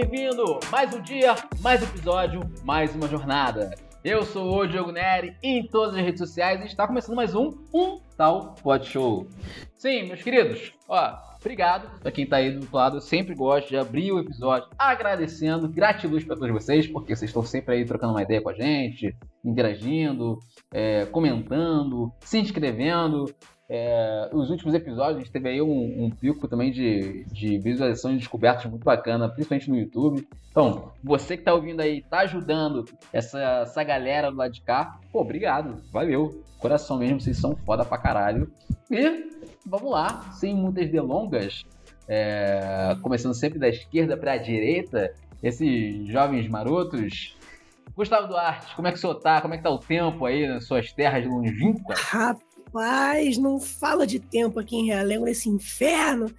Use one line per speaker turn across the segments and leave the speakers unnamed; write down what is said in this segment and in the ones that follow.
bem-vindo! Mais um dia, mais um episódio, mais uma jornada. Eu sou o Diogo Neri em todas as redes sociais e está começando mais um Um Tal Pod Show. Sim, meus queridos, ó, obrigado pra quem tá aí do outro lado. Eu sempre gosto de abrir o episódio agradecendo, gratiluz pra todos vocês, porque vocês estão sempre aí trocando uma ideia com a gente, interagindo, é, comentando, se inscrevendo. É, os últimos episódios a gente teve aí um, um pico também de, de visualização de descobertas muito bacana, principalmente no YouTube. Então, você que tá ouvindo aí, tá ajudando essa, essa galera do lado de cá, pô, obrigado, valeu. Coração mesmo, vocês são foda pra caralho. E vamos lá, sem muitas delongas, é, começando sempre da esquerda pra direita, esses jovens marotos. Gustavo Duarte, como é que o senhor tá? Como é que tá o tempo aí nas suas terras longínquas?
Rapaz, não fala de tempo aqui em Realengo, nesse inferno.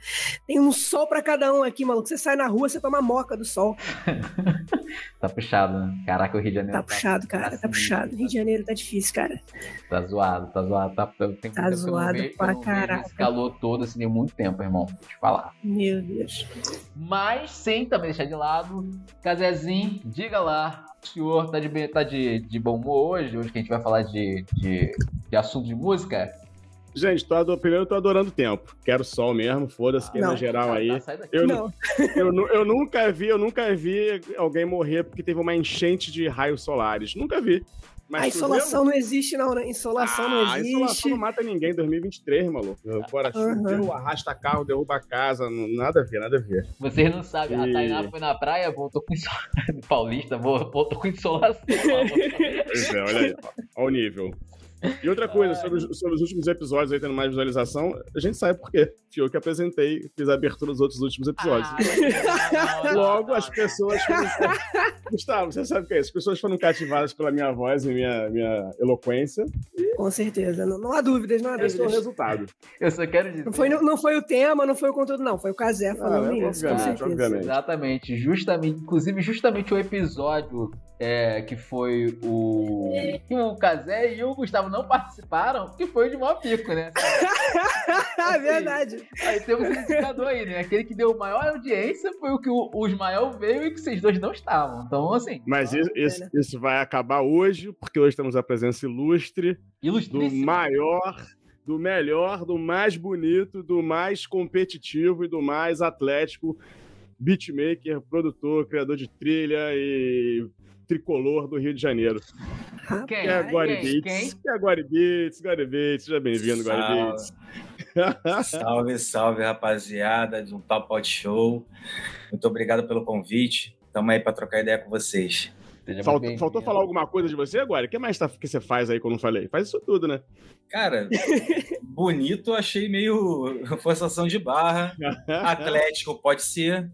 Tem um sol pra cada um aqui, maluco. Você sai na rua, você toma moca do sol.
tá puxado, né? Caraca, o Rio de Janeiro
Tá puxado, cara, tá puxado. Rio de Janeiro tá difícil, cara.
Tá zoado, tá zoado. Tá, tem
Tá zoado
vejo-
pra caraca.
Esse calor todo, assim, tem muito tempo, irmão. Vou te falar.
Meu Deus.
Mas, sem também deixar de lado, Casezinho, diga lá, o senhor tá de, tá de, de bom humor hoje? Hoje que a gente vai falar de, de, de assunto de música?
Gente, tô ado... primeiro eu tô adorando o tempo. Quero sol mesmo, foda-se, que é geral aí.
tá.
Eu,
Não,
eu, eu nunca vi, eu nunca vi alguém morrer porque teve uma enchente de raios solares. Nunca vi. Mas
a insolação não existe, não, né? Insolação não
Ah, a
existe.
insolação não mata ninguém em 2023, maluco. Agora
Aham.
choveu, arrasta carro, derruba casa, não- nada a ver, nada a ver.
Vocês não sabem, a
E-
Tainá foi na praia, voltou com insolação. Paulista, voltou com insolação.
Pois é, olha aí, ó o nível. E outra coisa, sobre os, sobre os últimos episódios aí tendo mais visualização, a gente sabe por quê. Fui eu que apresentei, fiz a abertura dos outros últimos episódios.
Ah, não, não,
Logo,
não,
as
não.
pessoas foram. Gustavo, você sabe o que é isso? As pessoas foram cativadas pela minha voz e minha, minha eloquência.
Com certeza. Não, não há dúvidas, não há
Esse é o
dúvidas.
resultado.
Eu só quero dizer.
Não foi, não foi o tema, não foi o conteúdo, não. Foi o Casé falando
Ah,
isso, com
obviamente,
certeza.
obviamente.
Exatamente, justamente, inclusive justamente o episódio é, que foi o que o Casé e o Gustavo não participaram, que foi o de maior pico, né?
Ah, verdade.
Aí temos esse indicador aí, né? Aquele que deu maior audiência foi o que o, o Ismael veio e que vocês dois não estavam. Então, assim,
Mas isso, isso,
pena.
isso vai acabar hoje, porque hoje temos a presença ilustre do maior, do melhor, do mais bonito, do mais competitivo e do mais atlético beatmaker, produtor, criador de trilha e tricolor do Rio de Janeiro.
Quem?
Que é a Guari
quem?
É a Guari Beats, Guari Beats. Seja bem-vindo, Guari Beats.
Salve, salve, rapaziada de um Tal Pod Show. Muito obrigado pelo convite. Tamo aí pra trocar ideia com vocês.
Faltou,
bem-vindo.
faltou falar alguma coisa de você agora? O que mais tá, que você faz aí que eu não falei? Faz isso tudo, né?
Cara, bonito, achei meio forçação de barra. Atlético pode ser.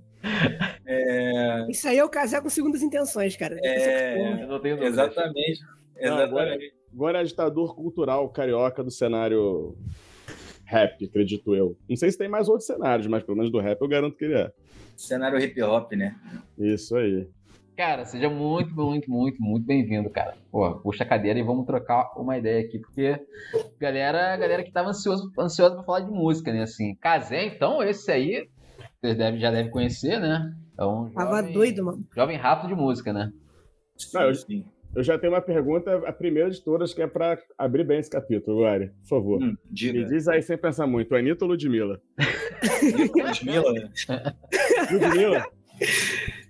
É,
Isso aí é o Casé com segundas intenções, cara.
É.
Eu não tenho dúvida.
exatamente.
Não, agora-. Agora é agitador cultural carioca do cenário rap, acredito eu. Não sei se tem mais outros cenários, mas pelo menos do rap eu garanto que ele é.
Cenário hip hop, né?
Isso aí.
Cara, seja muito, muito, muito, muito bem-vindo, cara. Pô, puxa a cadeira e vamos trocar uma ideia aqui, porque galera, galera que tava ansioso, ansiosa pra falar de música, né? Assim, Casé, então, esse aí, vocês devem, já devem conhecer, né? É um
Tava
jovem,
doido, mano.
jovem rápido de música, né?
Não, eu-. Eu já tenho uma pergunta, a primeira de todas, que é pra abrir bem esse capítulo, Guari. Por favor.
Hum,
Me diz aí sem pensar muito, Anitta ou Ludmilla?
Ludmilla,
Ludmilla?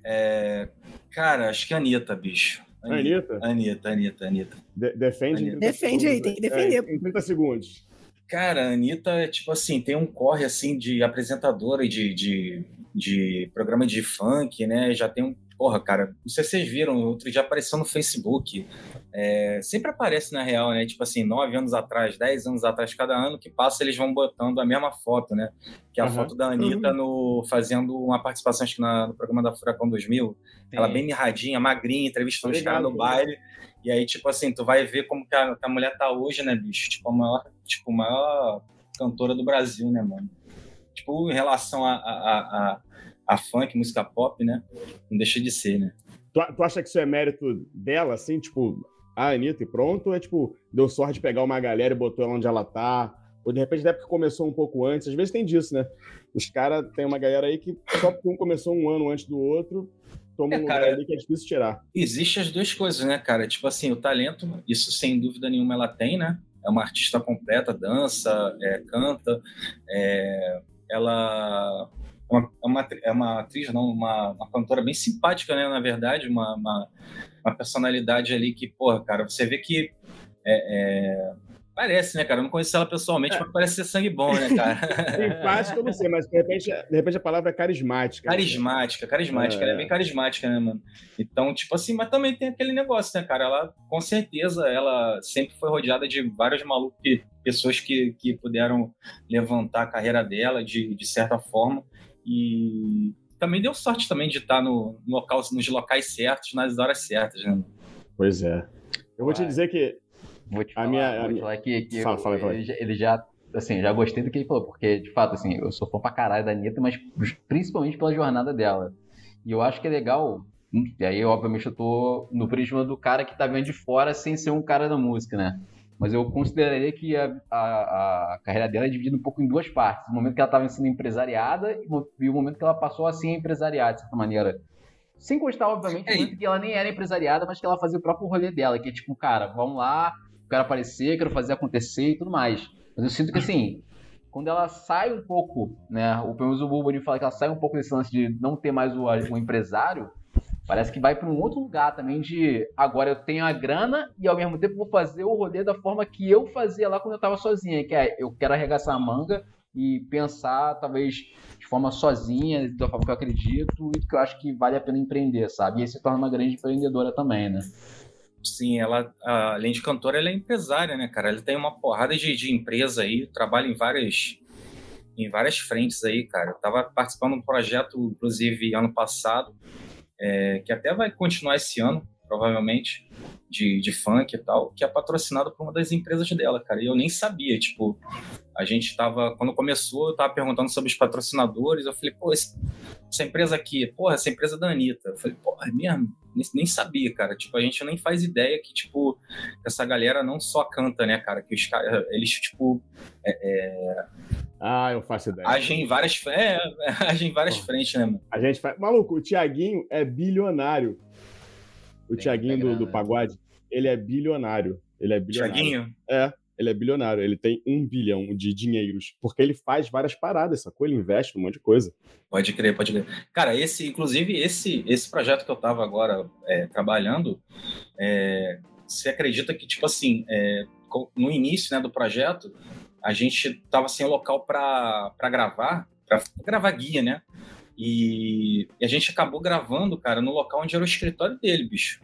é, Cara, acho que é Anitta, bicho.
Anitta?
Anitta, Anitta, Anitta.
De- defende.
Anitta.
30
Defende aí, tem que defender.
É, em 30 segundos.
Cara, a Anitta é tipo assim, tem um corre assim de apresentadora e de, de, de programa de funk, né? Já tem um. Porra, cara, não sei se vocês viram, outro dia apareceu no Facebook. É, sempre aparece na real, né? Tipo assim, nove anos atrás, dez anos atrás, cada ano que passa, eles vão botando a mesma foto, né? Que é a
Aham.
foto da Anitta no, fazendo uma participação, acho que na- no programa da Furacão 2000. Ela bem mirradinha, magrinha, entrevistando os caras no baile. E aí, tipo assim, tu vai ver como que a, que a mulher tá hoje, né, bicho? Tipo, a maior, tipo, maior cantora do Brasil, né, mano? Tipo, em relação a, a, a, a, funk, música pop, né? Não deixa de ser, né?
Tu, tu acha que isso é mérito dela, assim, tipo, a Anitta e pronto? Ou é tipo, deu sorte de pegar uma galera e botou ela onde ela tá? Ou de repente, na época que começou um pouco antes, às vezes tem disso, né? Os caras, tem uma galera aí que só porque um começou um ano antes do outro, toma
É,
um lugar
cara.
ali que é difícil tirar.
Existe as duas coisas, né, cara? Tipo assim, o talento, isso sem dúvida nenhuma ela tem, né? É uma artista completa, dança, é, canta, é, ela é uma, é uma, é uma atriz, não, uma, uma cantora bem simpática, né? Na verdade, uma, uma, uma personalidade ali que, porra, cara, você vê que é, é, parece, né, cara? Eu não conheço ela pessoalmente, mas parece ser sangue bom, né, cara?
Simpática, eu não sei, mas de repente, de repente a palavra é carismática. né?
Carismática, carismática,
É.
ela é bem carismática, né, mano? Então, tipo assim, mas também tem aquele negócio, né, cara? Ela, com certeza, ela sempre foi rodeada de vários malucos, pessoas que, que puderam levantar a carreira dela de, de certa forma. E também deu sorte também de estar no, no local, nos locais certos, nas horas certas, né?
Pois é. Eu vou te dizer que
Vou te
A
falar,
minha- a
vou te falar que, que
Fala,
eu-
fala, fala.
Ele, já, ele já, assim, já gostei do que ele falou, porque, de fato, assim, eu sou fã pra caralho da Anitta, mas principalmente pela jornada dela. E eu acho que é legal, e aí, obviamente, eu tô no prisma do cara que tá vendo de fora sem ser um cara da música, né? Mas eu consideraria que a, a, a carreira dela é dividida um pouco em duas partes. O momento que ela estava sendo empresariada e o- e o momento que ela passou a ser empresariada, de certa maneira. Sem constar, obviamente, o momento que ela nem era empresariada, mas que ela fazia o próprio rolê dela, que é tipo, cara, vamos lá, quero aparecer, quero fazer acontecer e tudo mais. Mas eu sinto que assim, quando ela sai um pouco, né? O pelo menos o fala que ela sai um pouco desse lance de não ter mais o, o empresário, parece que vai para um outro lugar também de agora eu tenho a grana e ao mesmo tempo vou fazer o rolê da forma que eu fazia lá quando eu tava sozinha, que é eu quero arregaçar a manga e pensar talvez de forma sozinha, da forma que eu acredito e que eu acho que vale a pena empreender, sabe? E aí se torna uma grande empreendedora também, né?
Sim, ela, além de cantora, ela é empresária, né, cara? Ela tem uma porrada de, de empresa aí, trabalha em várias, em várias frentes aí, cara. Eu tava participando de um projeto, inclusive, ano passado, é, que até vai continuar esse ano, provavelmente, de, de funk e tal, que é patrocinado por uma das empresas dela, cara. E eu nem sabia, tipo, a gente tava, quando começou, eu tava perguntando sobre os patrocinadores, eu falei, pô, esse- essa empresa aqui, porra, essa empresa é da Anitta. Eu falei, porra, é mesmo? Nem, sabia, cara. Tipo, a gente nem faz ideia que, tipo, essa galera não só canta, né, cara? Que os caras, eles, tipo,
Ah, eu faço ideia.
agem em várias, é, agem em várias frentes, né, mano?
A gente faz. Maluco, o Tiaguinho é bilionário. O
Tem
Tiaguinho do, do
né?
pagode, ele é bilionário. Ele é bilionário.
Tiaguinho?
É, ele é bilionário. Ele tem um bilhão de dinheiros. Porque ele faz várias paradas, sacou? Ele investe num monte de coisa.
Pode crer, pode crer. Cara, esse, inclusive, esse, esse projeto que eu tava agora é, trabalhando, é, você acredita que, tipo assim, é, no início né, do projeto, a gente tava sem local para gravar, para gravar guia, né? E, e a gente acabou gravando, cara, no local onde era o escritório dele, bicho.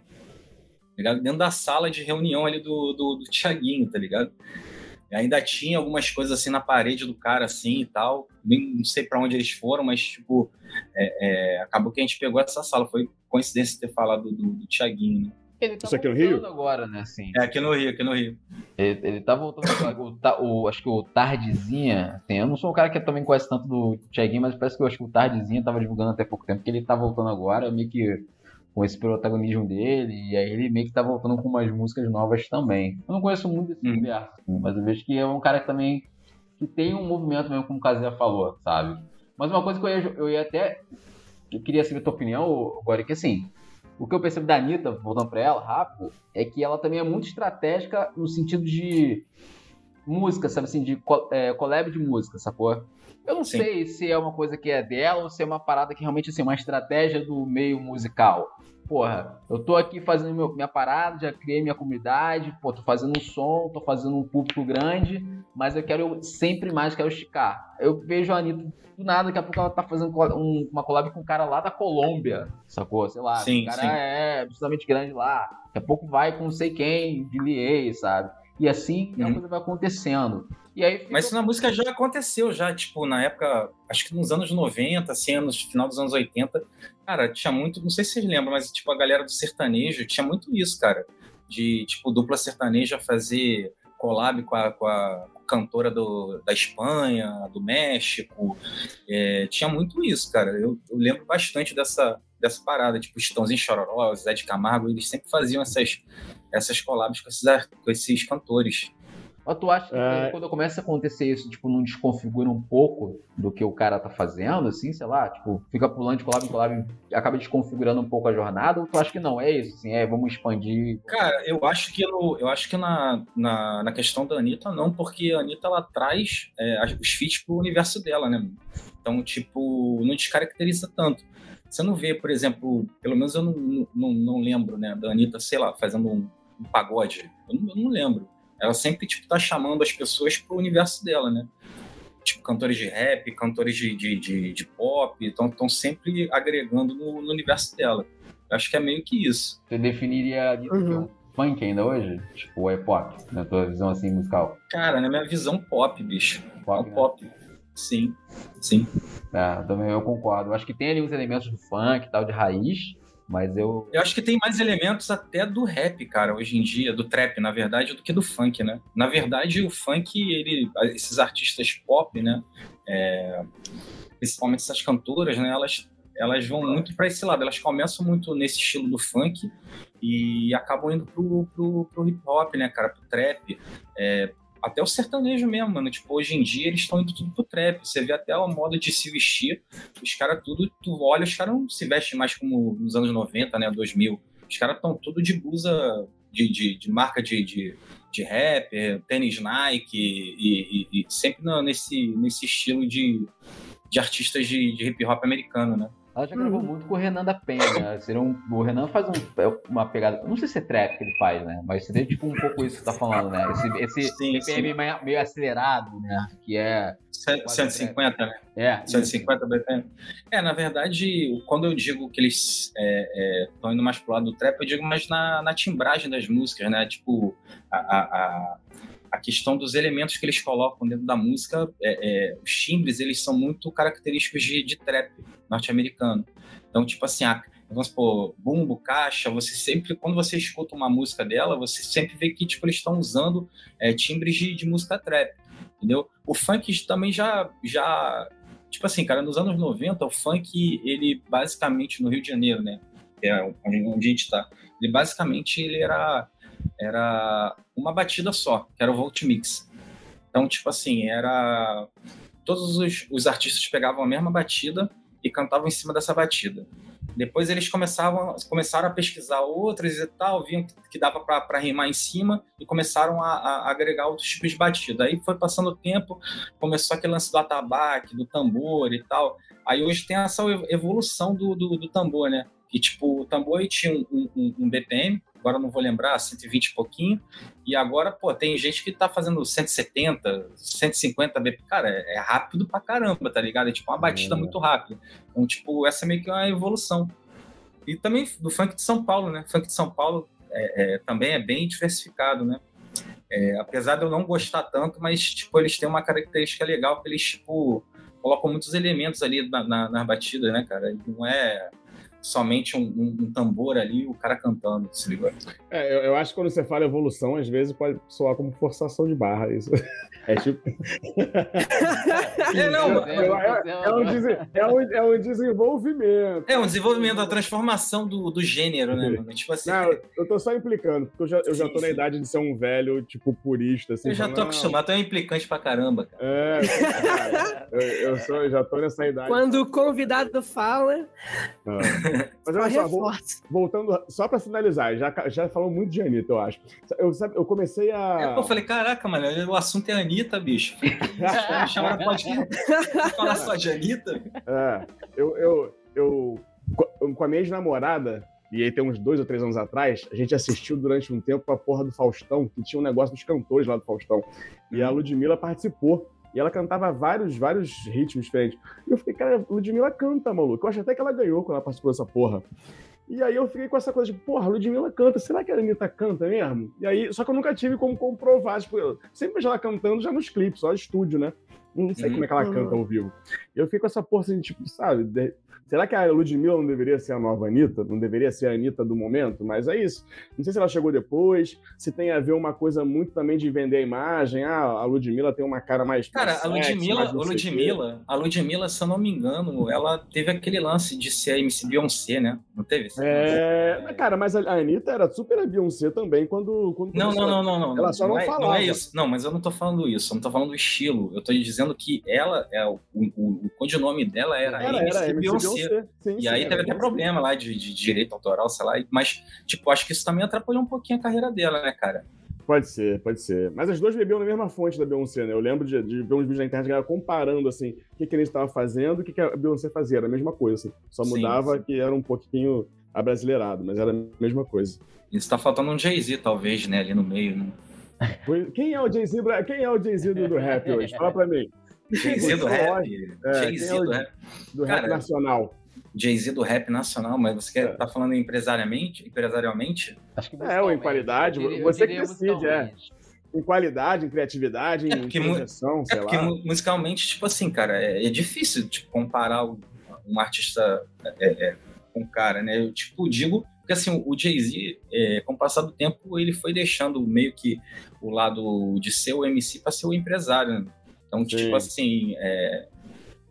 Tá ligado? Dentro da sala de reunião ali do, do, do Tiaguinho, tá ligado? E ainda tinha algumas coisas assim na parede do cara, assim e tal. Nem, não sei para onde eles foram, mas, tipo, é, é, acabou que a gente pegou essa sala. Foi coincidência ter falado do, do Tiaguinho, né?
Ele tá
Isso aqui no
voltando
Rio?
agora, né, assim.
É, aqui no Rio, aqui no Rio.
Ele, ele tá voltando agora. O, Ta- o- acho que o Tardezinha, assim, eu não sou um cara que também conhece tanto do Thiaguinho, mas parece que eu acho que o Tardezinha tava divulgando até pouco tempo, que ele tá voltando agora, meio que com esse protagonismo dele, e aí ele meio que tá voltando com umas músicas novas também. Eu não conheço muito desse
Uhum.
universo, mas eu vejo que é um cara que também que tem um movimento mesmo, como o Kazé falou, sabe? Mas uma coisa que eu ia, eu ia até. Eu queria saber a tua opinião, agora, que assim, o que eu percebo da Anitta, voltando pra ela, rápido, é que ela também é muito estratégica no sentido de música, sabe assim, de é, collab de música, sacou? Eu não
Sim.
sei se é uma coisa que é dela ou se é uma parada que realmente assim, é uma estratégia do meio musical. Porra, eu tô aqui fazendo meu- minha parada, já criei minha comunidade, pô, tô fazendo um som, tô fazendo um público grande, mas eu quero sempre mais, quero esticar. Eu vejo a Anitta do nada, daqui a pouco ela tá fazendo um- uma collab com um cara lá da Colômbia, sacou? Sei lá,
Sim,
o cara
sim.
é absolutamente grande lá. Daqui a pouco vai com não sei quem, de Lier, sabe? E assim a
Uhum.
coisa vai acontecendo. E aí.
Mas isso na música já aconteceu, já, tipo, na época, acho que nos anos 90, assim, no final dos anos 80, cara, tinha muito, não sei se vocês lembram, mas, tipo, a galera do sertanejo tinha muito isso, cara, de, tipo, dupla sertaneja fazer collab com a, com a cantora do, da Espanha, do México, é, tinha muito isso, cara, eu, eu lembro bastante dessa, dessa parada, tipo, Estãozinho Chororó, Zé de Camargo, eles sempre faziam essas, essas collabs com esses, com esses cantores.
Mas tu acha que
É.
quando começa a acontecer isso, tipo, não desconfigura um pouco do que o cara tá fazendo, assim, sei lá, tipo, fica pulando de collab em collab e acaba desconfigurando um pouco a jornada, ou tu acha que não? É isso, assim, é, vamos expandir.
Cara, eu acho que, no, eu acho que na, na, na questão da Anitta, não, porque a Anitta ela traz é, os feats pro universo dela, né? Então, tipo, não descaracteriza tanto. Você não vê, por exemplo, pelo menos eu não, não, não lembro, né, da Anitta, sei lá, fazendo um, um pagode. Eu não, eu não lembro. Ela sempre, tipo, tá chamando as pessoas pro universo dela, né? Tipo, cantores de rap, cantores de, de, de, de pop, estão sempre agregando no, no universo dela. Eu acho que é meio que isso.
Você definiria
Uhum.
que é um funk ainda hoje? Tipo, ou é pop, na tua visão, assim, musical?
Cara, na minha visão, pop, bicho. É
Pop,
um
né?
pop. Sim, sim.
É, também eu concordo. Acho que tem ali uns elementos do funk e tal, de raiz, mas eu...
Eu acho que tem mais elementos até do rap, cara, hoje em dia, do trap, na verdade, do que do funk, né? Na verdade, o funk, ele, esses artistas pop, né? é, principalmente essas cantoras, né? Elas, elas vão muito para esse lado. Elas começam muito nesse estilo do funk e acabam indo pro, pro, pro hip hop, né, cara? Pro trap. É, até o sertanejo mesmo, mano. Tipo, hoje em dia eles estão indo tudo pro trap. Você vê até a moda de se vestir. Os caras tudo, tu olha, os caras não se vestem mais como nos anos 90, né? 2000. Os caras estão tudo de blusa de, de, de marca de, de, de rap, é, tênis Nike e, e- e sempre nesse, nesse estilo de, de artistas de, de hip hop americano, né?
Ela já gravou
Uhum.
muito com o Renan da Penha. Seria um, o Renan faz um- é uma pegada. Não sei se é trap que ele faz, né? Mas seria tipo um pouco isso que você tá falando, né? Esse, esse
Sim,
BPM meio, meio acelerado, né? Que é.
C- 150, né?
É.
150 BPM. É, na verdade, quando eu digo que eles estão indo mais pro lado do trap, eu digo mais na, na timbragem das músicas, né? Tipo, a, a, a, a questão dos elementos que eles colocam dentro da música, é, é, os timbres, eles são muito característicos de, de trap norte-americano. Então, tipo assim, a, vamos supor, bumbo, caixa, você sempre, quando você escuta uma música dela, você sempre vê que, tipo, eles estão usando é, timbres de, de música trap, entendeu? O funk também já, já tipo assim, cara, nos anos 90, o funk, ele basicamente, no Rio de Janeiro, né? É onde, onde a gente tá. Ele basicamente, ele era, era uma batida só, que era o Volt Mix. Então, tipo assim, era... Todos os, os artistas pegavam a mesma batida e cantavam em cima dessa batida. Depois eles começavam, começaram a pesquisar outras e tal, viam que, dava para rimar em cima e começaram a, a agregar outros tipos de batida. Aí foi passando o tempo, começou aquele lance do atabaque, do tambor e tal. Aí hoje tem essa evolução do, do, do tambor, né? Que tipo, o tambor tinha um, um, um BPM, agora não vou lembrar, 120 e pouquinho, e agora, pô, tem gente que tá fazendo 170, 150 BPM. Cara, é, é rápido pra caramba, tá ligado? É tipo uma batida
Hum.
muito rápida. Então, tipo, essa é meio que uma evolução. E também do funk de São Paulo, né? Funk de São Paulo é, é, também é bem diversificado, né? É, apesar de eu não gostar tanto, mas, tipo, eles têm uma característica legal que eles, tipo, colocam muitos elementos ali na, na, nas batidas, né, cara? Não é somente um, um, um tambor ali, o cara cantando, se liga?
É, eu, eu acho que quando você fala evolução, às vezes pode soar como forçação de barra. Isso. É tipo.
É, não,
é, é- é um, desen- é um- é um desenvolvimento.
É um desenvolvimento, a transformação do, do gênero, né, mano? Tipo assim,
Não, eu tô só implicando, porque eu já, eu já
Sim,
tô na
sim.
idade de ser um velho, tipo, purista. Assim,
eu já tô
"Não,
acostumado, tu é um implicante pra caramba, cara.
É, cara, eu, eu sou, eu já tô nessa idade.
Quando o convidado fala,
Ah. Mas olha só, vou- voltando, só pra finalizar, já, já falou muito de Anitta, eu acho. Eu, sabe, eu comecei a.
Eu falei, caraca, mano, o assunto é Anitta, bicho. Chamaram pode falar só de Anitta?
É, eu, eu, eu, co- com a minha ex-namorada, e aí tem uns dois ou três anos atrás, a gente assistiu durante um tempo a porra do Faustão, que tinha um negócio dos cantores lá do Faustão. E a Ludmilla participou. E ela cantava vários, vários ritmos diferentes. E eu fiquei, cara, Ludmilla canta, maluco. Eu acho até que ela ganhou quando ela participou dessa porra. E aí eu fiquei com essa coisa de, porra, Ludmilla canta, será que a Anitta canta mesmo? E aí, só que eu nunca tive como comprovar, tipo, eu sempre vejo ela cantando já nos clipes, só estúdio, né? Não sei
Uhum.
como é que ela canta ao vivo. Eu fico com essa porra assim, tipo, sabe? de- Será que a Ludmilla não deveria ser a nova Anitta? Não deveria ser a Anitta do momento? Mas é isso. Não sei se ela chegou depois, se tem a ver uma coisa muito também de vender a imagem. Ah, a Ludmilla tem uma cara mais.
Cara, a Ludmilla, a
não.
Ludmilla, a Ludmilla, se eu não me engano, ela teve aquele lance de ser a MC Beyoncé, né? Não teve? lance?
É, cara, mas a Anitta era super a Beyoncé também quando. quando
Não, não, não, não, não.
Ela só não
é,
falava.
é isso. Não, mas eu não tô falando isso. Eu não tô falando do estilo. Eu tô dizendo que ela é o, o, o codinome dela era,
Era,
MC
era,
Beyoncé.
Sim,
E
sim,
aí teve até problema lá de, de direito autoral, sei lá. Mas, tipo, acho que isso também atrapalhou um pouquinho a carreira dela, né, cara?
Pode ser, pode ser. Mas as duas bebiam na mesma fonte da Beyoncé, né? Eu lembro de, de ver uns vídeos na internet ela comparando, assim, o que, que a Anitta estava fazendo e o que, que a Beyoncé fazia. Era a mesma coisa, assim. Só mudava
sim.
que era um pouquinho abrasileirado, mas era a mesma coisa.
Isso tá faltando um Jay-Z, talvez, né, ali no meio, né?
Quem é o Jay-Z quem é o Jay-Z do, do rap hoje? Fala pra mim.
Jay-Z do rap.
É,
Jay-Z
é o-
do rap.
Do rap nacional.
Jay-Z do rap nacional, mas você quer,
É.
tá falando empresariamente? Empresarialmente?
Acho que
É, ou em qualidade,
eu diria-
você que decide, é. Em qualidade, em criatividade,
É,
em
porque
projeção, sei
é porque
lá.
mu- musicalmente, tipo assim, cara, é, é difícil tipo, comparar um artista é, é, com um cara, né? Eu, tipo, digo, porque assim, o Jay-Z, é, com o passar do tempo, ele foi deixando meio que o lado de ser o MC para ser o empresário, né? Então,
Sim.
tipo assim, é,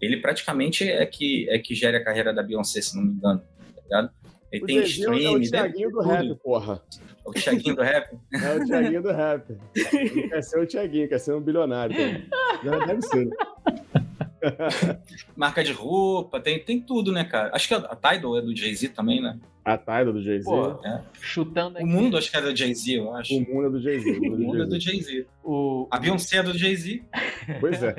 ele praticamente é que, é que gera a carreira da Beyoncé, se não me engano, tá ligado? Ele
O
tem
Jay-Z é o- é
stream,
Thiaguinho do
tudo.
rap, porra.
O Thiaguinho do rap.
É o Thiaguinho do rap. Ele quer ser o Thiaguinho, quer ser um bilionário. também. Já deve ser.
Marca de roupa, tem, tem tudo, né, cara? Acho que a, a Tidal é do Jay-Z também, né?
A Tidal do Jay-Z.
É.
chutando aqui.
O mundo acho que é do Jay-Z, eu acho.
O mundo é do Jay-Z. o
O
mundo
é
do
do
Jay-Z.
O-
A Beyoncé é do Jay-Z.
Pois é.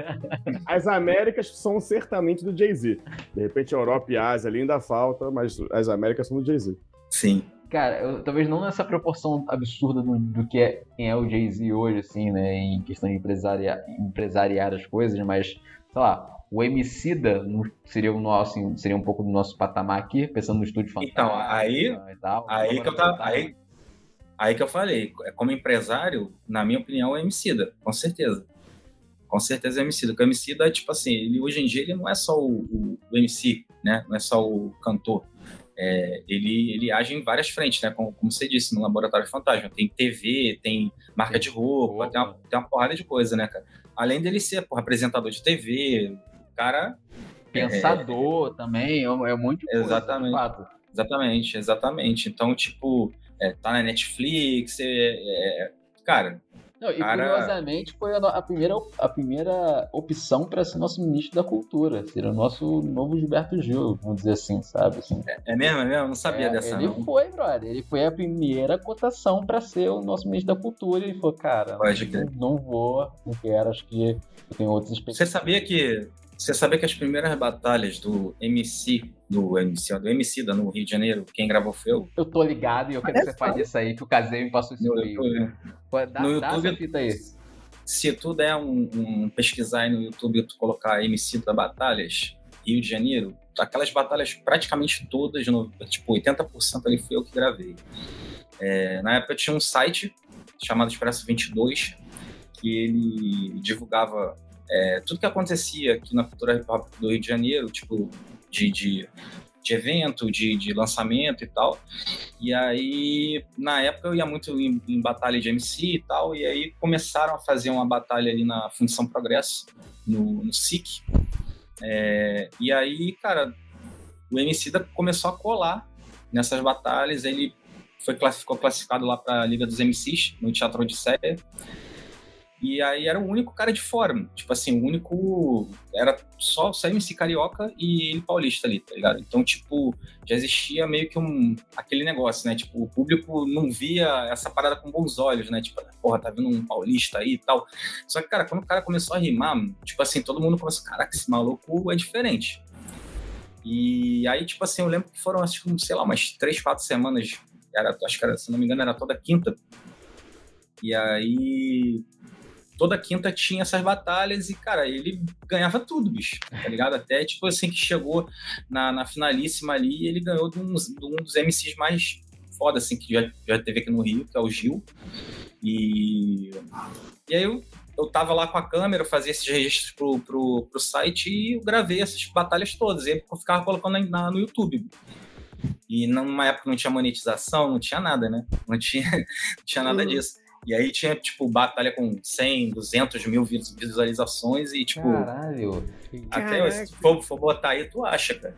As Américas são certamente do Jay-Z. De repente, a Europa e a Ásia ali ainda falta, mas as Américas são do Jay-Z.
Sim.
Cara, eu- talvez não nessa proporção absurda do, do que é quem é o Jay-Z hoje, assim, né? Em questão de empresariar, empresariar as coisas, mas, sei lá, o Emicida seria o nosso, assim, seria um pouco do nosso patamar aqui, pensando no estúdio fantástico.
Então, aí-
tal,
Aí que eu tava. Aí, aí que eu falei, como empresário, na minha opinião, é Emicida, com certeza. Com certeza é Emicida. Porque o Emicida, tipo assim, ele, hoje em dia ele não é só o, o, o MC, né? Não é só o cantor. É, ele, ele age em várias frentes, né? Como, como você disse, no Laboratório Fantasma. Tem TV, tem marca de roupa,
Roupa.
Tem, uma, tem uma porrada de coisa, né, cara? Além dele ser porra, apresentador de TV, cara
Pensador também, é, é muito coisa,
Exatamente.
fato.
Exatamente, exatamente. Então, tipo, é, tá na Netflix, é, é- cara,
Não, e
Cara-
curiosamente foi a, a primeira, a primeira opção para ser nosso ministro da cultura, ser o nosso novo Gilberto Gil, vamos dizer assim, sabe? Assim,
é mesmo, é mesmo? Eu não sabia
É,
dessa,
ele
não.
foi, brother. Ele foi a primeira cotação pra ser o nosso ministro da cultura. Ele falou, cara, não, não vou, não quero, acho que eu tenho outras
Você
expectativas.
sabia que você sabia que as primeiras batalhas do MC, do MC, do MC da no Rio de Janeiro, quem gravou foi eu?
Eu tô ligado e eu quero que você fale disso aí, que o Casei me passou esse e-mail.
YouTube.
Pô, Dá,
no
dá
YouTube-
essa fita aí.
Se tu der um, um pesquisar aí no YouTube e tu colocar MC da Batalhas, Rio de Janeiro, aquelas batalhas praticamente todas, no, tipo 80% ali foi eu que gravei. É, na época tinha um site chamado Expresso 22 que ele divulgava é, tudo que acontecia aqui na cultura hip hop do Rio de Janeiro, tipo de, de, de evento, de, de lançamento e tal. E aí, na época, eu ia muito em, em batalha de MC e tal, e aí começaram a fazer uma batalha ali na Fundição Progresso, no, no SIC. É, e aí, cara, o MC da começou a colar nessas batalhas, ele foi, ficou classificado lá para a Liga dos MCs, no Teatro Odisseia. E aí era o único cara de fora, tipo assim, o único. Era só, só MC carioca e ele paulista ali, tá ligado? Então, tipo, já existia meio que um. aquele negócio, né? Tipo, o público não via essa parada com bons olhos, né? Tipo, porra, tá vindo um paulista aí e tal. Só que, cara, quando o cara começou a rimar, tipo assim, todo mundo começou, caraca, esse maluco é diferente. E aí, tipo assim, eu lembro que foram, que, sei lá, umas três, quatro semanas. Era, acho que era, se não me engano, era toda quinta. E aí, toda quinta tinha essas batalhas e, cara, ele ganhava tudo, bicho, tá ligado? Até, tipo assim, que chegou na, na finalíssima ali, ele ganhou de um, de um dos MCs mais foda, assim, que já, já teve aqui no Rio, que é o Gil. E, e aí eu eu tava lá com a câmera, eu fazia esses registros pro, pro, pro site e eu gravei essas batalhas todas. E eu ficava colocando na, no YouTube. E numa época não tinha monetização, não tinha nada, né? Não tinha, não tinha nada disso. E aí tinha, tipo, batalha com 100, 200 mil visualizações e, tipo...
Caralho.
Até
Caraca.
se for, for botar aí, tu acha, cara.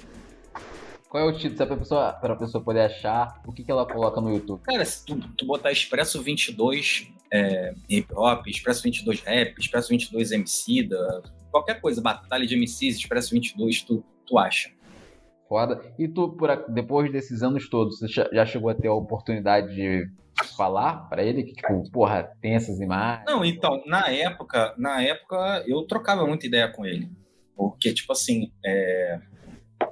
Qual é o título? Só pra pessoa, pra pessoa poder achar o que, que ela coloca no YouTube.
Cara, se tu, tu botar Expresso 22 é, hip hop, Expresso 22 rap, Expresso 22 MC, da, qualquer coisa, batalha de MCs, Expresso 22, tu, tu acha.
Foda. E tu, por, depois desses anos todos, você já- já chegou a ter a oportunidade de falar pra ele que, tipo, porra, tem essas imagens?
Não, então, na época, na época eu trocava muita ideia com ele. Porque, tipo assim, é,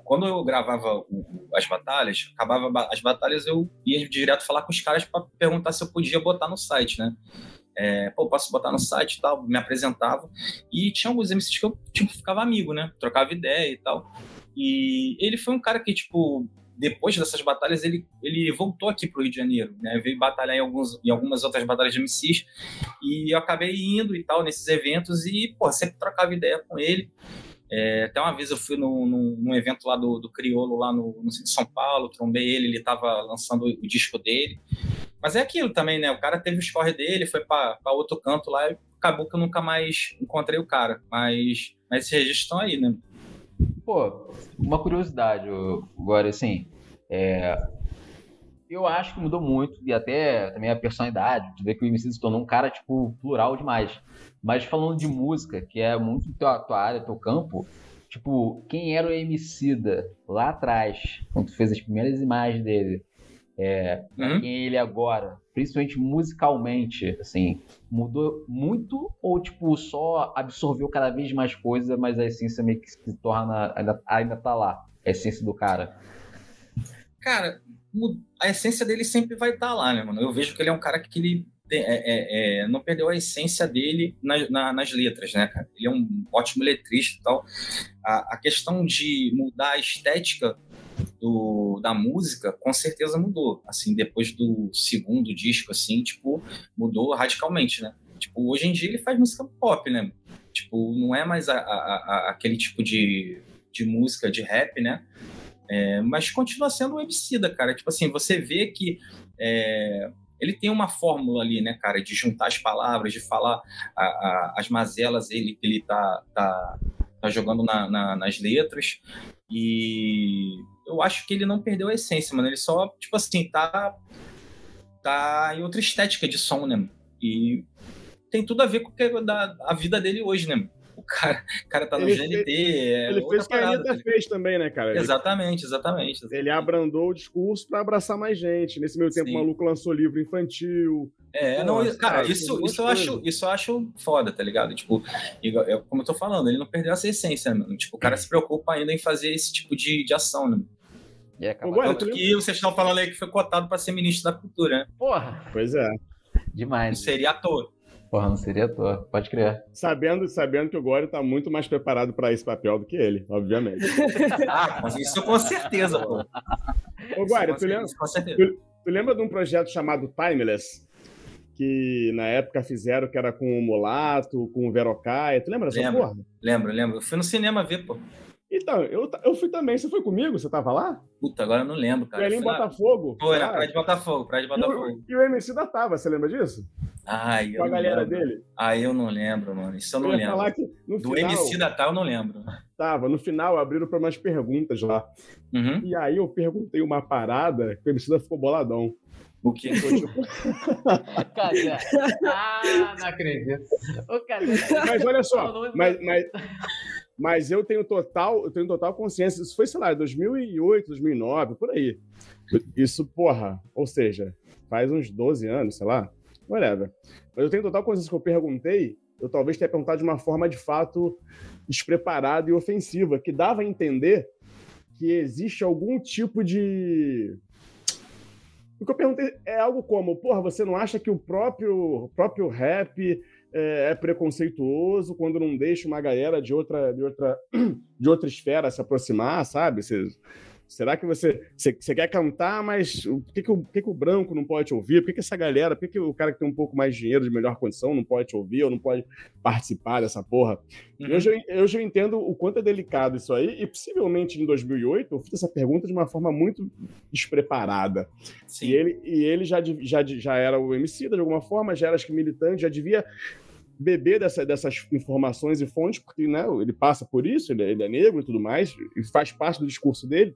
quando eu gravava o- as batalhas, acabava ba- as batalhas, eu ia direto falar com os caras para perguntar se eu podia botar no site, né? É, pô, posso botar no site e tal, me apresentava. E tinha alguns MCs que eu, tipo, ficava amigo, né? Trocava ideia e tal. E ele foi um cara que, tipo, depois dessas batalhas, ele, ele voltou aqui pro Rio de Janeiro, né? Veio batalhar em, alguns, em algumas outras batalhas de MCs. E eu acabei indo e tal, nesses eventos, e, pô, sempre trocava ideia com ele. É, até uma vez eu fui num, num- num evento lá do, do Criolo, lá no, no centro de São Paulo, trombei ele, ele tava lançando o disco dele. Mas é aquilo também, né? O cara teve o score dele, foi pra outro canto lá e acabou que eu nunca mais encontrei o cara. Mas, mas esses registros estão aí, né?
Pô, uma curiosidade, agora, assim, é, eu acho que mudou muito, e até também a personalidade, tu vê que o MC se tornou um cara, tipo, plural demais. Mas falando de música, que é muito tua, tua área, teu campo, tipo, quem era o Emicida lá atrás, quando tu fez as primeiras imagens dele, é,
Uhum.
quem ele agora, principalmente musicalmente, assim, mudou muito ou, tipo, só absorveu cada vez mais coisa, mas a essência meio que se torna, ainda, ainda tá lá, a essência do cara?
Cara, a essência dele sempre vai estar lá, né, mano? Eu vejo que ele é um cara que ele é- é- é, não perdeu a essência dele na- na- nas letras, né, cara? Ele é um ótimo letrista e tal. A, a questão de mudar a estética do- da música, com certeza mudou. Assim, depois do segundo disco, assim, tipo, mudou radicalmente, né? Tipo, hoje em dia ele faz música pop, né? Tipo, não é mais a- a- a- aquele tipo de, de música de rap, né? É, mas continua sendo um Emicida, cara. Tipo assim, você vê que é, ele tem uma fórmula ali, né, cara, de juntar as palavras, de falar a- a- as mazelas ele, que ele tá, tá, tá jogando na- na- nas letras. E eu acho que ele não perdeu a essência, mano. Ele só, tipo assim, tá, tá em outra estética de som, né? E tem tudo a ver com o que é da, a vida dele hoje, né? O cara, o cara tá no
Ele
GNT, é
Ele fez o que a Anitta
ligado?
fez também, né, cara? Ele-
Exatamente, exatamente.
Ele abrandou o discurso pra abraçar mais gente. Nesse meio tempo,
Sim.
o maluco lançou livro infantil.
É, não,
cara,
cara, isso, isso, eu acho, isso eu acho foda, tá ligado? Tipo, igual- eu- como eu tô falando, ele não perdeu essa essência, mano. Tipo, o cara se preocupa ainda em fazer esse tipo de, de ação, né?
E acaba...
Agora,
Tanto que vocês estão falando aí que foi cotado pra ser ministro da cultura, né?
Porra,
Pois é.
Não
demais.
seria à toa.
Porra, não seria à toa, pode crer.
Sabendo, sabendo que o Gore tá muito mais preparado pra esse papel do que ele, obviamente.
Ah, mas isso com certeza, pô.
Ô, Gore,
com
tu lembra,
certeza.
tu lembra de um projeto chamado Timeless? Que na época fizeram que era com o Mulato, com o Verocai. Tu lembra dessa
Lembro.
porra?
Lembro, lembro. Eu fui no cinema ver, pô.
Então, eu, eu fui também. Você foi comigo? Você tava lá?
Puta, agora eu não lembro, cara.
Foi ali em Botafogo?
Foi na
Ah,
Praia de Botafogo, Praia de
e,
Botafogo.
o, e o MC da tava, você lembra disso?
Ai, eu
Com a
não
galera
lembro.
dele.
Ah, eu não lembro, mano. Isso eu não
eu ia
lembro.
falar que no
Do
final,
MC da Tal eu não lembro.
tava, no final abriram para umas perguntas lá.
Uhum.
E aí eu perguntei uma parada que o MC da ficou boladão.
O quê?
Foi tipo,
Cadê? Ah, não acredito. Ô, cadê?
mas olha só,
Não, não-
mas, mas, mas eu tenho total, eu tenho total consciência. Isso foi, sei lá, 2008, 2009, por aí. Isso, porra, ou seja, faz uns 12 anos, sei lá, whatever. Mas eu tenho total consciência que eu perguntei, eu talvez tenha perguntado de uma forma de fato despreparada e ofensiva, que dava a entender que existe algum tipo de. O que eu perguntei é algo como, porra, você não acha que o próprio, o próprio rap é, é preconceituoso quando não deixa uma galera de outra, de outra, de outra esfera se aproximar, sabe? Você, Será que você, você, você quer cantar, mas o que, que, o, que, que o branco não pode te ouvir? Por que, que essa galera, por que, que o cara que tem um pouco mais de dinheiro, de melhor condição, não pode te ouvir ou não pode participar dessa porra? Uhum. Eu, já, eu entendo o quanto é delicado isso aí, e possivelmente em 2008 eu fiz essa pergunta de uma forma muito despreparada. Sim. E ele, e ele já, já, já era o MC de alguma forma, já era acho que militante, já devia beber dessa, dessas informações e fontes, porque né, ele passa por isso, ele, é, ele, é negro e tudo mais, e faz parte do discurso dele.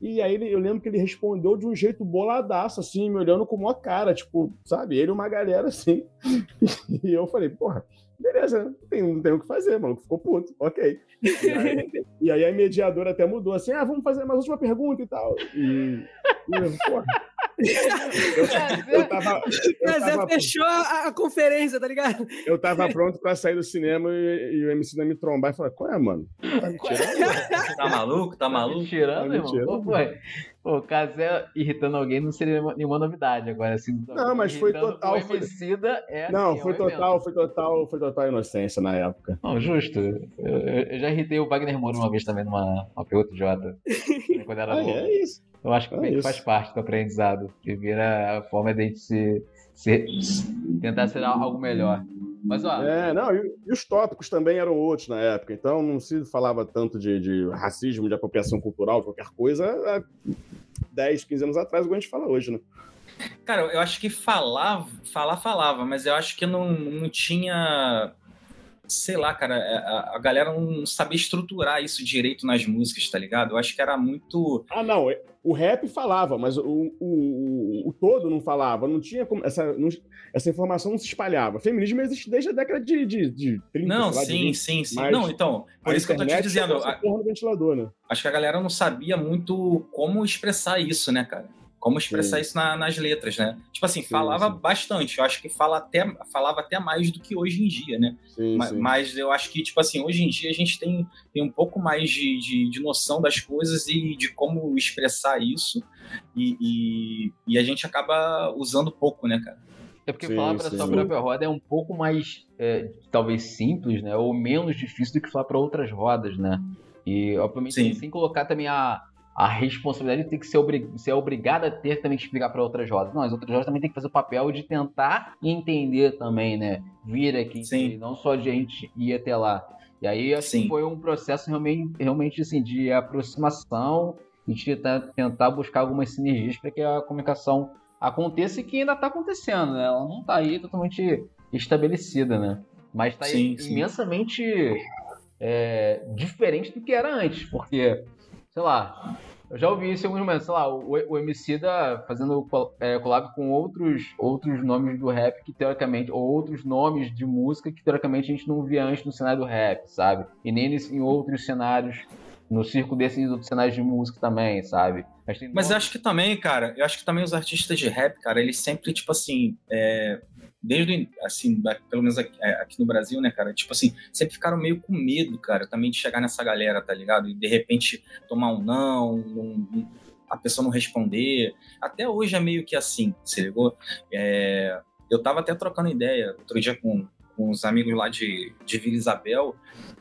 E aí ele, eu lembro que ele respondeu de um jeito boladaço, assim, me olhando com uma cara, tipo, sabe, ele e uma galera assim. e eu falei, porra, beleza, não tem, não tem o que fazer, mano. Ficou puto, ok. E aí, e aí, a mediadora até mudou assim: ah, vamos fazer mais última pergunta e tal. E, e eu, porra.
Eu, eu tava. Eu tava fechou a, a, conferência, tá ligado?
Eu tava pronto pra sair do cinema e, e o MC não me trombar e falar: qual é, mano? Tá me
tirando? Tá maluco? Tá maluco? Tá me
tirando, tá me irmão? Tirando, Pô, Pô, Casé irritando alguém não seria nenhuma novidade agora, assim.
Não, mas foi total.
O homicida é
Não, assim, foi é total, foi total, foi total inocência na época.
Não, justo. Eu, eu já irritei o Wagner Moura uma vez também numa uma pergunta idiota. Quando era ah,
é isso.
Eu acho que é faz parte do aprendizado. Que vira a forma de a gente se, se, tentar ser algo melhor. Mas, ó.
É, não, e, e, os tópicos também eram outros na época, então não se falava tanto de, de racismo, de apropriação cultural, qualquer coisa, há 10, 15 anos atrás, igual a gente fala hoje, né?
Cara, eu acho que falava, falar falava, mas eu acho que não, não tinha. Sei lá, cara, é, a, a galera não sabia estruturar isso direito nas músicas, tá ligado? Eu acho que era muito.
Ah, não, o rap falava, mas o, o, o, todo não falava, não tinha como, essa, não, essa informação não se espalhava. Feminismo existe desde a década de, de, de 30,
Não, lá, sim, 20, sim, sim. Não, então, por isso que eu tô te dizendo. A,
ventilador, né?
Acho que a galera não sabia muito como expressar isso, né, cara? Como expressar sim. isso na, nas letras, né? Tipo assim, sim, falava sim. bastante. Eu acho que fala até, falava até mais do que hoje em dia, né? mas, mas, eu acho que, tipo assim, hoje em dia a gente tem, tem um pouco mais de, de, de noção das coisas e de como expressar isso. E, e, e, a gente acaba usando pouco, né, cara?
É porque falar para sua própria roda é um pouco mais, é, talvez, simples, né? Ou menos difícil do que falar para outras rodas, né? E, obviamente, sem colocar também a, a responsabilidade tem que ser, obrig... ser obrigada a ter também que explicar para outras rodas. Não, as outras rodas também tem que fazer o papel de tentar entender também, né? Vir aqui, Sim. não só a gente ir até lá. E aí, assim, foi um processo realmente, realmente assim, de aproximação e de tentar, tentar buscar algumas sinergias para que a comunicação aconteça e que ainda está acontecendo, né? Ela não está aí totalmente estabelecida, né? Mas está imensamente é, diferente do que era antes, porque sei lá, eu já ouvi isso em alguns momentos, sei lá, o, o Emicida fazendo é, collab com outros, outros nomes do rap que teoricamente, ou outros nomes de música que teoricamente a gente não via antes no cenário do rap, sabe? E nem em outros cenários, no circo desses outros cenários de música também, sabe?
Mas, Mas eu acho que também, cara, eu acho que também os artistas de rap, cara, eles sempre, tipo assim, é, desde, assim, pelo menos aqui, é, aqui, no Brasil, né, cara, tipo assim, sempre ficaram meio com medo, cara, também de chegar nessa galera, tá ligado? E de repente tomar um não, um, a pessoa não responder. Até hoje é meio que assim, se ligou? É, eu tava até trocando ideia outro dia com, com uns amigos lá de, de Vila Isabel,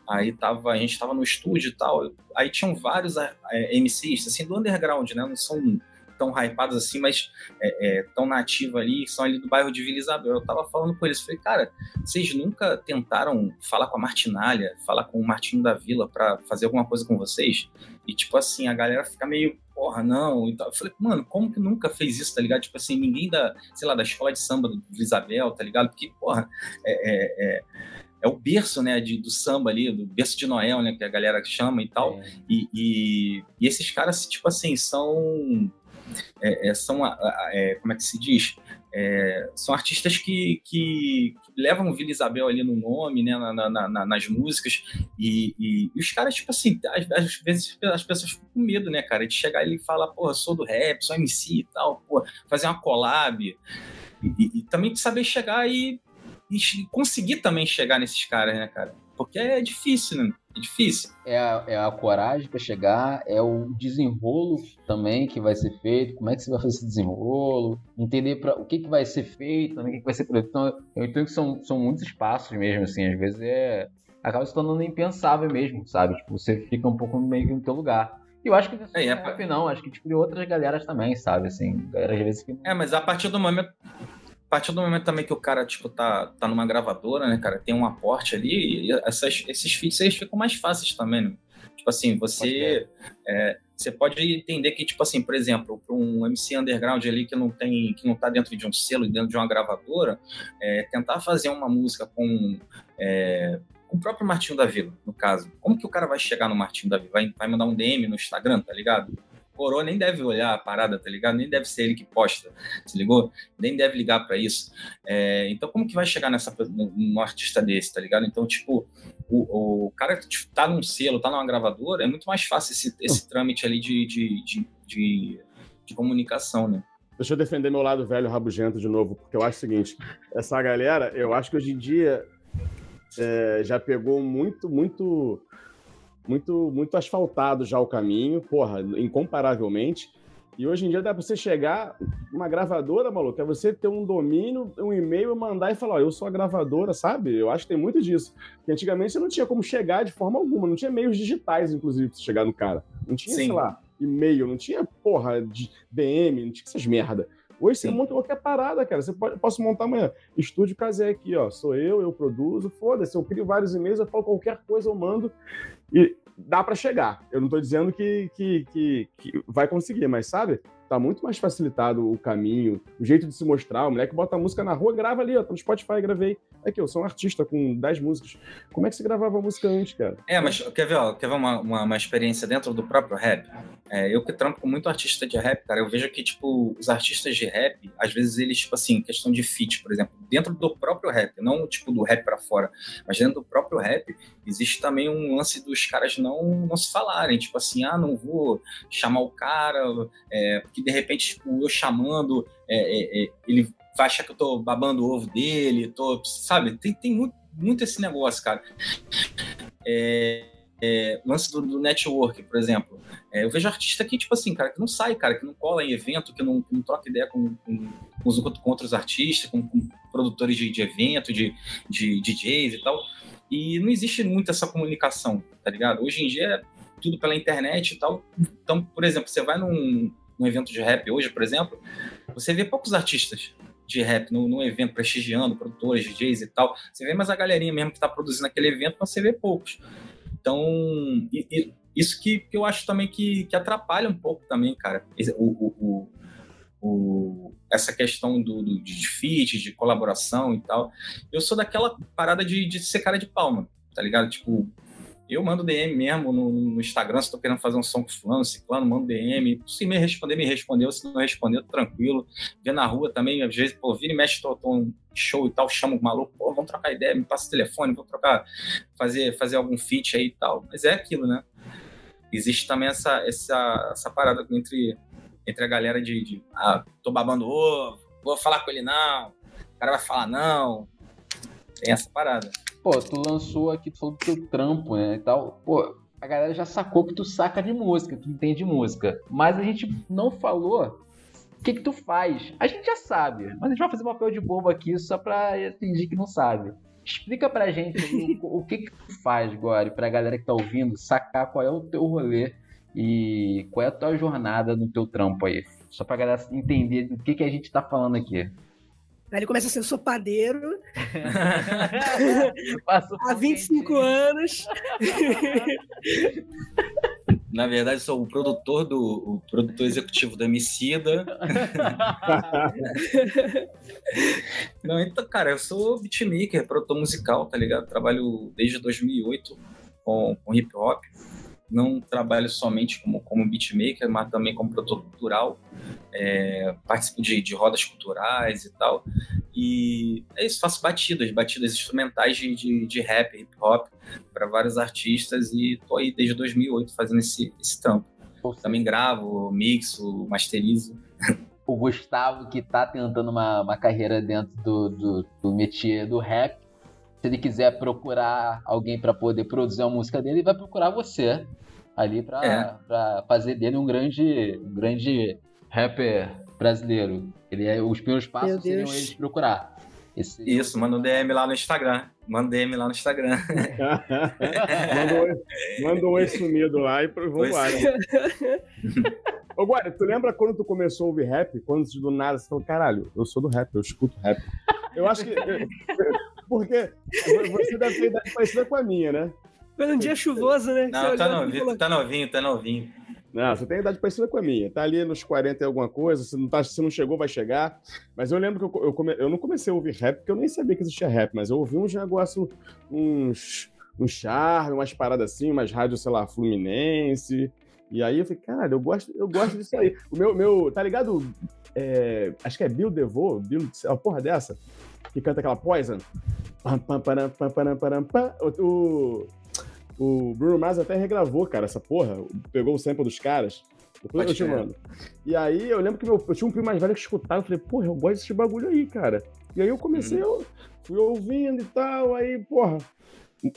aí tava, a gente tava no estúdio e tal, aí tinham vários é, MCs, assim, do underground, né, não são tão hypados assim, mas é, é, tão nativos ali, são ali do bairro de Vila Isabel. Eu tava falando com eles, falei, cara, vocês nunca tentaram falar com a Martinalha, falar com o Martinho da Vila para fazer alguma coisa com vocês? E tipo assim, a galera fica meio, porra, não, e tal. Eu falei, mano, como que nunca fez isso, tá ligado? Tipo assim, ninguém da, sei lá, da escola de samba do Vila Isabel, tá ligado? Porque, porra, é, é, é é o berço, né, de, do samba ali, do berço de Noel, né, que a galera chama e tal. É. E, e, e, esses caras, tipo assim, são é, é, são, é, como é que se diz? É, são artistas que, que, que, levam Vila Isabel ali no nome, né, na, na, na, nas músicas, e, e, e, os caras, tipo assim, às, às, vezes as pessoas ficam com medo, né, cara, de chegar ali e falar, porra, sou do rap, sou MC e tal, porra, fazer uma collab, e, e, e também de saber chegar e, e conseguir também chegar nesses caras, né, cara, porque é difícil, né? É difícil.
É a, é a coragem para chegar, é o desenrolo também que vai ser feito, como é que você vai fazer esse desenrolo, entender pra, o que, que vai ser feito, também, o que, que vai ser produzido. Então, eu entendo que são, são muitos passos mesmo, assim, às vezes é. acaba se tornando impensável mesmo, sabe? Tipo, você fica um pouco meio que no teu lugar. E eu acho que
É,
é, não. Acho que tipo, de outras galeras também, sabe? Assim, galera às vezes que.
É, mas a partir do momento. A partir do momento também que o cara, tipo, tá, tá numa gravadora, né, cara, tem um aporte ali, e essas, esses feats ficam mais fáceis também, né? Tipo assim, você. é, você pode entender que, tipo assim, por exemplo, para um MC underground ali que não tem, que não tá dentro de um selo, dentro de uma gravadora, é, tentar fazer uma música com, é, com o próprio Martinho da Vila, no caso. Como que o cara vai chegar no Martinho da Vila? Vai, vai mandar um DM no Instagram, tá ligado? Coroa nem deve olhar a parada, tá ligado? Nem deve ser ele que posta, se ligou? Nem deve ligar para isso. É, então, como que vai chegar nessa, num artista desse, tá ligado? Então, tipo, o, o cara que tipo, tá num selo, tá numa gravadora, é muito mais fácil esse, esse trâmite ali de, de, de, de, de comunicação, né?
Deixa eu defender meu lado velho rabugento de novo, porque eu acho o seguinte: essa galera, eu acho que hoje em dia é, já pegou muito, muito, muito, muito asfaltado já o caminho, porra, incomparavelmente. E hoje em dia dá pra você chegar, uma gravadora, maluco, é você ter um domínio, um e-mail, mandar e falar, ó, eu sou a gravadora, sabe? Eu acho que tem muito disso. Porque antigamente você não tinha como chegar de forma alguma, não tinha meios digitais, inclusive, pra você chegar no cara. Não tinha,
Sim.
sei lá, e-mail, não tinha, porra, de DM, não tinha essas merda. Hoje você
Sim.
monta qualquer parada, cara. Você pode, posso montar amanhã. Estúdio Casé aqui, ó. Sou eu, eu produzo, foda-se. Eu crio vários e-mails, eu falo qualquer coisa, eu mando. E dá pra chegar. Eu não tô dizendo que, que, que, que vai conseguir, mas sabe? Tá muito mais facilitado o caminho, o jeito de se mostrar. O moleque bota a música na rua, grava ali, ó. Tá no Spotify, gravei. Aqui, eu sou um artista com 10 músicas. Como é que você gravava música antes, cara?
É, mas quer ver, ó, quer ver uma, uma, uma experiência dentro do próprio rap? É, eu que trampo com muito artista de rap, cara, eu vejo que, tipo, os artistas de rap, às vezes eles, tipo assim, questão de feat, por exemplo, dentro do próprio rap, não, tipo, do rap pra fora, mas dentro do próprio rap, existe também um lance dos caras não, não se falarem, tipo assim, ah, não vou chamar o cara, é, porque de repente, tipo, eu chamando, é, é, é, ele vai achar que eu tô babando o ovo dele, tô, sabe? Tem, tem muito, muito esse negócio, cara. É, é, lance do, do network, por exemplo. É, eu vejo artista que, tipo assim, cara, que não sai, cara, que não cola em evento, que não, que não troca ideia com, com, com, com outros artistas, com, com produtores de, de evento, de, de DJs e tal. E não existe muito essa comunicação, tá ligado? Hoje em dia é tudo pela internet e tal. Então, por exemplo, você vai num, num evento de rap hoje, por exemplo, você vê poucos artistas de rap num, num evento prestigiando produtores, DJs e tal. Você vê mais a galerinha mesmo que está produzindo aquele evento, mas você vê poucos. Então, e, e isso que, que, eu acho também que, que, atrapalha um pouco também, cara. O, o, o, essa questão do, do, de feat, de colaboração e tal. Eu sou daquela parada de, de ser cara de palma, tá ligado? Tipo, eu mando DM mesmo no, no, Instagram, se tô querendo fazer um som com fulano, ciclano, mando DM. Se me responder, me respondeu. Se não responder, tranquilo. Vê na rua também, às vezes, pô, vira e mexe, tô, tô um show e tal, chama o maluco, pô, vamos trocar ideia, me passa o telefone, vamos trocar, fazer, fazer algum feat aí e tal. Mas é aquilo, né? Existe também essa, essa, essa parada entre, entre a galera de, de ah, tô babando ovo, vou falar com ele não, o cara vai falar não. Tem essa parada.
Pô, tu lançou aqui, tu falou do teu trampo, né, e tal. Pô, a galera já sacou que tu saca de música, tu entende música. Mas a gente não falou o que que tu faz. A gente já sabe, mas a gente vai fazer um papel de bobo aqui só pra fingir que não sabe. Explica pra gente o, o, que que tu faz, Gori, pra galera que tá ouvindo sacar qual é o teu rolê e qual é a tua jornada no teu trampo aí. Só pra galera entender do que que a gente tá falando aqui.
Aí ele começa a ser sopadeiro. Há 25 anos.
Na verdade, sou o produtor do o produtor executivo da Emicida. Não, então, cara, eu sou beatmaker, produtor musical, tá ligado? Trabalho desde 2008 com, com hip hop. Não trabalho somente como, como beatmaker, mas também como produtor cultural. É, participo de, de rodas culturais e tal. E é isso, faço batidas, batidas instrumentais de, de, de rap, hip hop, para vários artistas e tô aí desde 2008 fazendo esse, esse trampo. Também gravo, mixo, masterizo.
O Gustavo, que tá tentando uma, uma carreira dentro do, do, do métier do rap, se ele quiser procurar alguém para poder produzir a música dele, ele vai procurar você ali para é. fazer dele um grande, um grande rapper brasileiro. Ele é, os primeiros passos seriam eles procurar. Esse...
Isso, manda um DM lá no Instagram. Manda um DM lá no Instagram.
manda, um, oi- um sumido lá e vamos lá. né? Ô, Guarda, tu lembra quando tu começou a ouvir rap? Quando do nada você falou, caralho, eu sou do rap, eu escuto rap. Eu acho que. Porque você deve ter idade parecida com a minha, né?
Foi um dia chuvoso, né?
Não, tá
e
novinho, tá novinho, tá novinho.
Não, você tem idade parecida com a minha. Tá ali nos 40 e alguma coisa, se não, tá, se não chegou, vai chegar. Mas eu lembro que eu, eu, come- eu não comecei a ouvir rap, porque eu nem sabia que existia rap, mas eu ouvi uns negócios, uns, uns charme, umas paradas assim, umas rádios, sei lá, Fluminense. E aí eu falei, caralho, eu gosto, eu gosto disso aí. O meu, meu tá ligado? É, acho que é Bill DeVoe, Bill, uma porra dessa, que canta aquela Poison. Pam, pam, param, pam, param, param, pam. O, o, Bruno Mars até regravou, cara, essa porra. Pegou o sample dos caras. Depois eu te mando. E aí eu lembro que meu, eu tinha um primo mais velho que escutava. Eu falei, porra, eu gosto desse bagulho aí, cara. E aí eu comecei, eu fui ouvindo e tal. Aí, porra,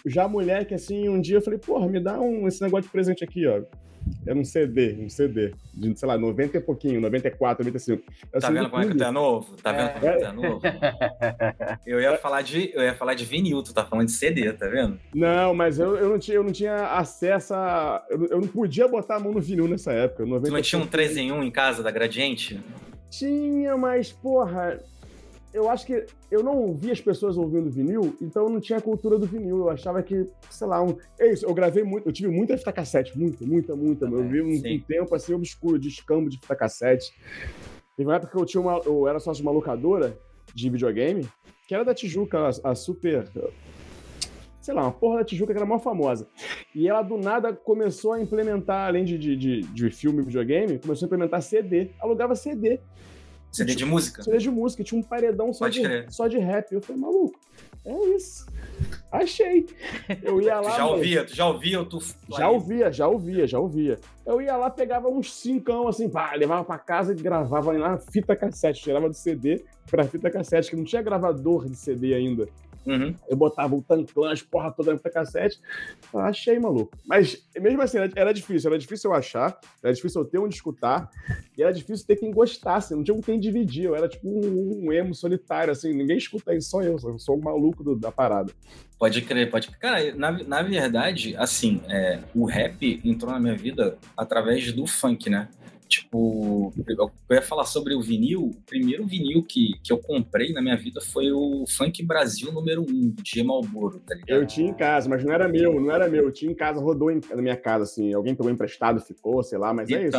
já moleque, assim, um dia eu falei, porra, me dá um, esse negócio de presente aqui, ó. Era um CD, um CD. De, sei lá, 90 e pouquinho, 94, 95. Eu
Tá vendo como é que tu é novo? Tá vendo como é que tu é novo? Eu ia falar de, eu ia falar de vinil, tu tá falando de CD, tá vendo?
Não, mas eu, eu, não tinha, eu não tinha acesso a. Eu, eu não podia botar a mão no vinil nessa época.
Tu
90
não tinha um 3 em 1 em casa da Gradiente?
Tinha, mas, porra, eu acho que eu não via as pessoas ouvindo vinil, então eu não tinha a cultura do vinil. Eu achava que, sei lá, um... é isso, eu gravei muito, eu tive muita fita cassete, muita, muita, muita. Eu vi um, um tempo assim obscuro de escambo de fita cassete. Teve uma época que eu tinha uma. Eu era sócio de uma locadora de videogame, que era da Tijuca, a, a super. Sei lá, uma porra da Tijuca que era a maior famosa. E ela do nada começou a implementar, além de, de, de, de filme e videogame, começou a implementar CD. Alugava CD.
CD de música?
CD de música, tinha um paredão só,
Pode
de,
crer.
só de rap. Eu falei, maluco, é isso. Achei. Eu ia
Tu
lá.
já
mano,
ouvia, tu já ouvia, tu.
Já ouvia, já ouvia, já ouvia. Eu ia lá, pegava uns cincão assim, pá, levava pra casa e gravava na fita cassete. Tirava do CD pra fita cassete, que não tinha gravador de CD ainda.
Uhum.
Eu botava o tanclã, as porra toda fita cassete. Eu achei, maluco. Mas mesmo assim, era, era difícil. Era difícil eu achar, era difícil eu ter onde escutar, e era difícil ter quem gostasse. Não tinha com quem dividir. Eu era tipo um, um emo solitário, assim. Ninguém escuta isso, só eu. Eu sou o maluco do- da parada.
Pode crer, pode crer. Cara, na, na verdade, assim, é, o rap entrou na minha vida através do funk, né? Tipo, eu ia falar sobre o vinil. O primeiro vinil que, que eu comprei na minha vida foi o Funk Brasil número 1, de Malboro, tá ligado?
Eu tinha em casa, mas não era meu, não era meu. Eu tinha em casa, rodou em- na minha casa, assim. Alguém pegou emprestado, ficou, sei lá, mas é isso.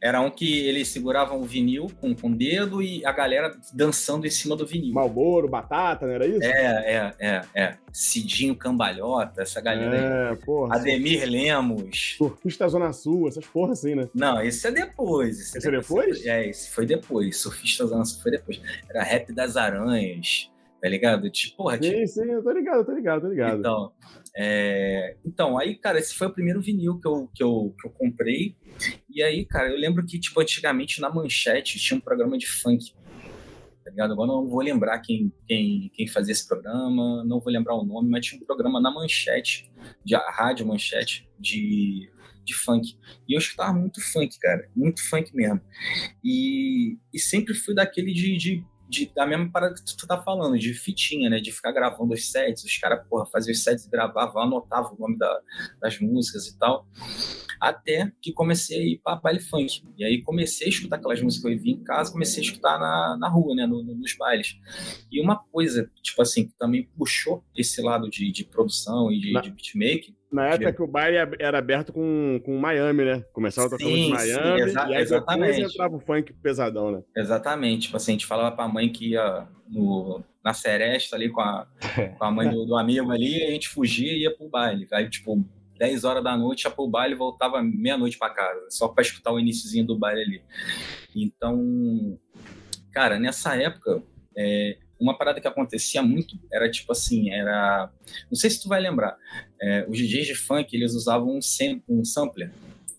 Era um que eles seguravam o vinil com, com o dedo e a galera dançando em cima do vinil.
Malboro, batata, não era isso?
É, é, é, é. Cidinho Cambalhota, essa galera aí.
É, porra.
Ademir Lemos.
Surfista Zona Sul, essas porra assim, né?
Não, esse é depois. Esse,
Esse é depois?
É, esse foi depois. Surfista Zona Sul foi depois. Era Rap das Aranhas, tá ligado? Tipo, porra, tipo,
Sim, sim, eu tô ligado, tô ligado, tô ligado.
Então, é, então, aí, cara, esse foi o primeiro vinil que eu, que, eu, que eu comprei. E aí, cara, eu lembro que, tipo, antigamente na Manchete tinha um programa de funk. Tá ligado? Agora não vou lembrar quem, quem, quem fazia esse programa, não vou lembrar o nome, mas tinha um programa na Manchete, de a rádio Manchete, de, de funk. E eu escutava muito funk, cara, muito funk mesmo. E, e sempre fui daquele de, de, de- da mesma parada que tu tá falando, de fitinha, né? De ficar gravando os sets, os caras, porra, faziam os sets, gravavam, anotavam o nome da- das músicas e tal. Até que comecei a ir pra baile funk. E aí comecei a escutar aquelas músicas que eu vi em casa, comecei a escutar na, na rua, né? no- no- nos bailes. E uma coisa, tipo assim, que também puxou esse lado de, de produção e de,
Na-
de beatmaking,
Na época que o baile era aberto com, com Miami, né? Começava tocando
Sim,
de
sim,
Miami,
exa-
e aí
exatamente.
entrava o funk pesadão, né?
Exatamente. Tipo assim, a gente falava pra mãe que ia no, na seresta ali com a, com a mãe do, do amigo ali, e a gente fugia e ia pro baile. Aí, tipo, 10 horas da noite ia pro baile e voltava meia-noite pra casa, só pra escutar o iniciozinho do baile ali. Então, cara, nessa época, é, uma parada que acontecia muito era tipo assim, era. Não sei se tu vai lembrar, é, os DJs de funk eles usavam um, um sampler,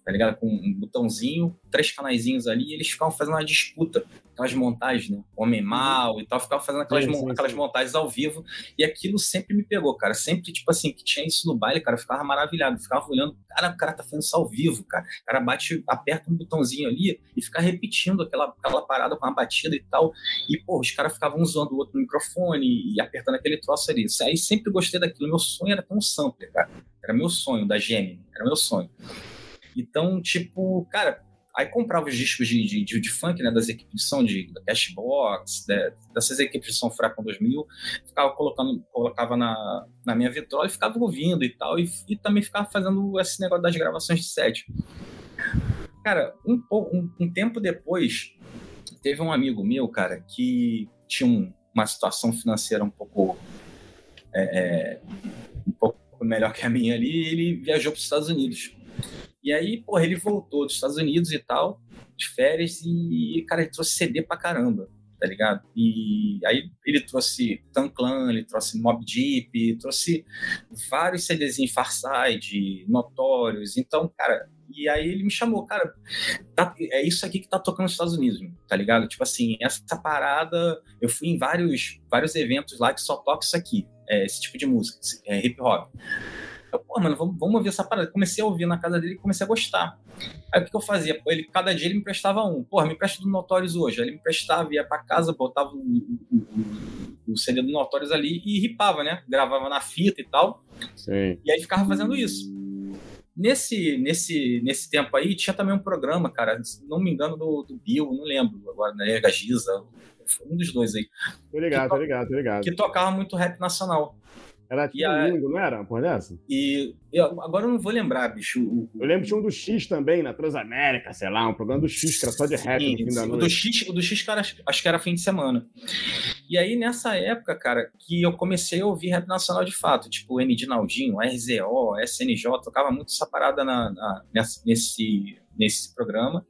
tá ligado? Com um botãozinho, três canaizinhos ali, e eles ficavam fazendo uma disputa, aquelas montagens, né? Homem
Uhum.
mal e tal, ficavam fazendo aquelas,
Sim,
mon-
sim,
aquelas
sim.
montagens ao vivo, e aquilo sempre me pegou, cara. Sempre, tipo assim, que tinha isso no baile, cara, eu ficava maravilhado, ficava olhando, cara, o cara tá fazendo isso ao vivo, cara. O cara bate, aperta um botãozinho ali e fica repetindo aquela, aquela parada com a batida e tal. E, pô, os caras ficavam um zoando o outro no microfone e apertando aquele troço ali. Isso Aí sempre gostei daquilo. Meu sonho era ter um sampler, cara. Era meu sonho, da Gemini. Era meu sonho. Então, tipo, cara, aí comprava os discos de, de, de, de funk, né, das equipes de som, de, da Cashbox, da- dessas equipes de som Furacão 2000, ficava colocando, colocava na, na minha vitrola e ficava ouvindo e tal, e, e também ficava fazendo esse negócio das gravações de set. Cara, um, um, um tempo depois, teve um amigo meu, cara, que tinha um- uma situação financeira um pouco é, é, um pouco melhor que a minha ali, e ele viajou para os Estados Unidos. E aí, porra, ele voltou dos Estados Unidos e tal, de férias, e, cara, ele trouxe CD pra caramba, tá ligado? E aí ele trouxe Tan Clan, ele trouxe Mob Deep, trouxe vários CDzinhos Farside, Notórios, então, cara, e aí ele me chamou, cara, tá- é isso aqui que tá tocando nos Estados Unidos, tá ligado? Tipo assim, essa parada, eu fui em vários, vários eventos lá que só toca isso aqui, é, esse tipo de música, é, hip hop. Pô, mano, vamos, vamos ouvir essa parada. Comecei a ouvir na casa dele e comecei a gostar. Aí o que, que eu fazia? Pô, ele, cada dia ele me emprestava um. Porra, me empresta do Notorious hoje. Aí ele me emprestava, ia pra casa, botava o, o, o- CD do Notorious ali e ripava, né? Gravava na fita e tal.
Sim.
E aí ficava fazendo isso. Nesse, nesse, nesse tempo aí, tinha também um programa, cara, se não me engano, do, do Bill, não lembro agora, né? Gagiza, um dos dois aí,
Tô ligado, tô ligado, tô ligado.
que tocava muito rap nacional.
Era tipo
a-
domingo, não era? Por dessa?
E eu, agora eu não vou lembrar, bicho. o-
Eu lembro que tinha um do X também, na Transamérica, sei lá, um programa do X que era só de rap no fim da
Sim, o do
noite.
X, o do X cara, acho, que era fim de semana. E aí, nessa época, cara, que eu comecei a ouvir rap nacional de fato, tipo N. Dinaldinho, RZO, SNJ, tocava muito essa parada na, na- nesse, nesse programa.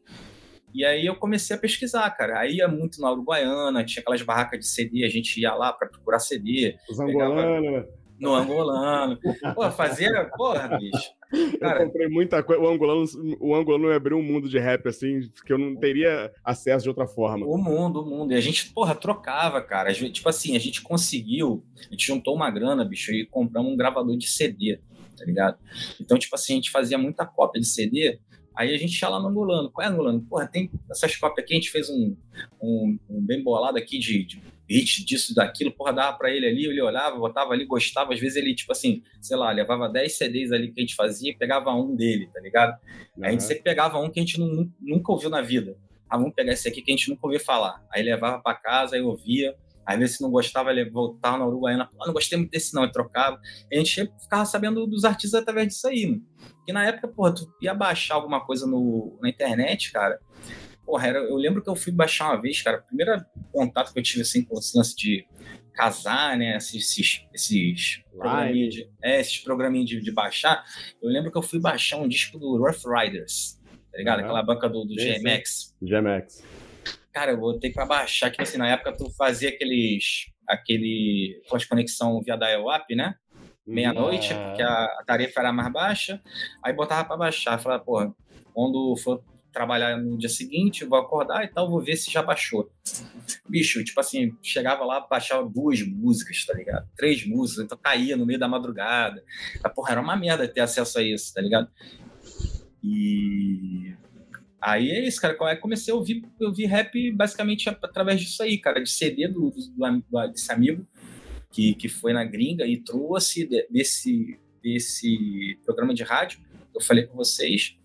E aí eu comecei a pesquisar, cara. Aí ia muito na Uruguaiana, tinha aquelas barracas de CD, a gente ia lá para procurar CD,
Os angolanos, né?
No angolano. Pô, fazia, porra, bicho. Cara,
eu comprei muita coisa. O angolano, o angolano abriu um mundo de rap, assim, que eu não teria acesso de outra forma.
O mundo, o mundo. E a gente, porra, trocava, cara. Tipo assim, a gente conseguiu, a gente juntou uma grana, bicho, e compramos um gravador de CD, tá ligado? Então, tipo assim, a gente fazia muita cópia de CD, aí a gente ia lá no Angolano. Qual é, Angolano? Porra, tem essas cópias aqui, a gente fez um, um, um bem bolado aqui de, de hit disso, daquilo, porra, dava pra ele ali, ele olhava, botava ali, gostava. Às vezes ele, tipo assim, sei lá, levava 10 CDs ali que a gente fazia e pegava um dele, tá ligado? Aí a gente sempre pegava um que a gente nu- nunca ouviu na vida. Ah, vamos pegar esse aqui que a gente nunca ouviu falar. Aí levava pra casa, aí ouvia. Às vezes, se não gostava, ele voltava na Uruguaiana. Pô, não gostei muito desse não, e trocava. E a gente ficava sabendo dos artistas através disso aí, mano. Porque na época, porra, tu ia baixar alguma coisa no, na internet, cara. Porra, era, eu lembro que eu fui baixar uma vez, cara. O primeiro contato que eu tive, assim, com esse lance de casar, né? Esses, esses, esses programinhas de, é, esses programinhas de, de baixar. Eu lembro que eu fui baixar um disco do Rough Riders, tá ligado?
Aham.
Aquela banca do, do
Sim, sim.
GMX.
GMX.
Cara, eu botei pra baixar, que assim, na época tu fazia aqueles. aquele. aquelas conexão via dial-up, né? Meia-noite,
Ah.
porque a, a tarefa era mais baixa. Aí botava pra baixar. Falava, porra, quando for trabalhar no dia seguinte, vou acordar e tal, vou ver se já baixou. Bicho, tipo assim, chegava lá, baixava duas músicas, tá ligado? Três músicas, então caía no meio da madrugada. Ah, porra, era uma merda ter acesso a isso, tá ligado? E aí é isso, cara. Comecei a ouvir, eu vi rap basicamente através disso aí, cara, de CD do, do, do- desse amigo que, que foi na gringa e trouxe de- desse, desse programa de rádio eu falei com vocês.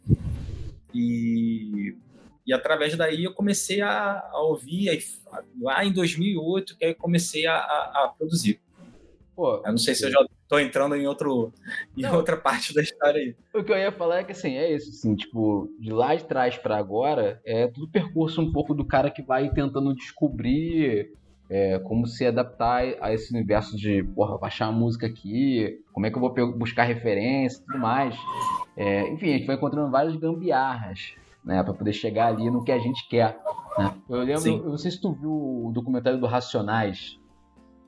E, e através daí eu comecei a, a ouvir, aí, lá em 2008, que aí eu comecei a, a, a produzir.
Pô,
Eu não sei se eu já tô entrando em, outro, em
Não.
outra parte da história aí.
o que eu ia falar é que assim, é isso, assim, tipo, de lá de trás pra agora, é tudo percurso um pouco do cara que vai tentando descobrir é, como se adaptar a esse universo de, porra, baixar uma música aqui, como é que eu vou buscar referência e tudo mais. É, enfim, a gente vai encontrando várias gambiarras, né, pra poder chegar ali no que a gente quer. né? Eu lembro,
Sim.
eu não sei se tu viu o documentário do Racionais,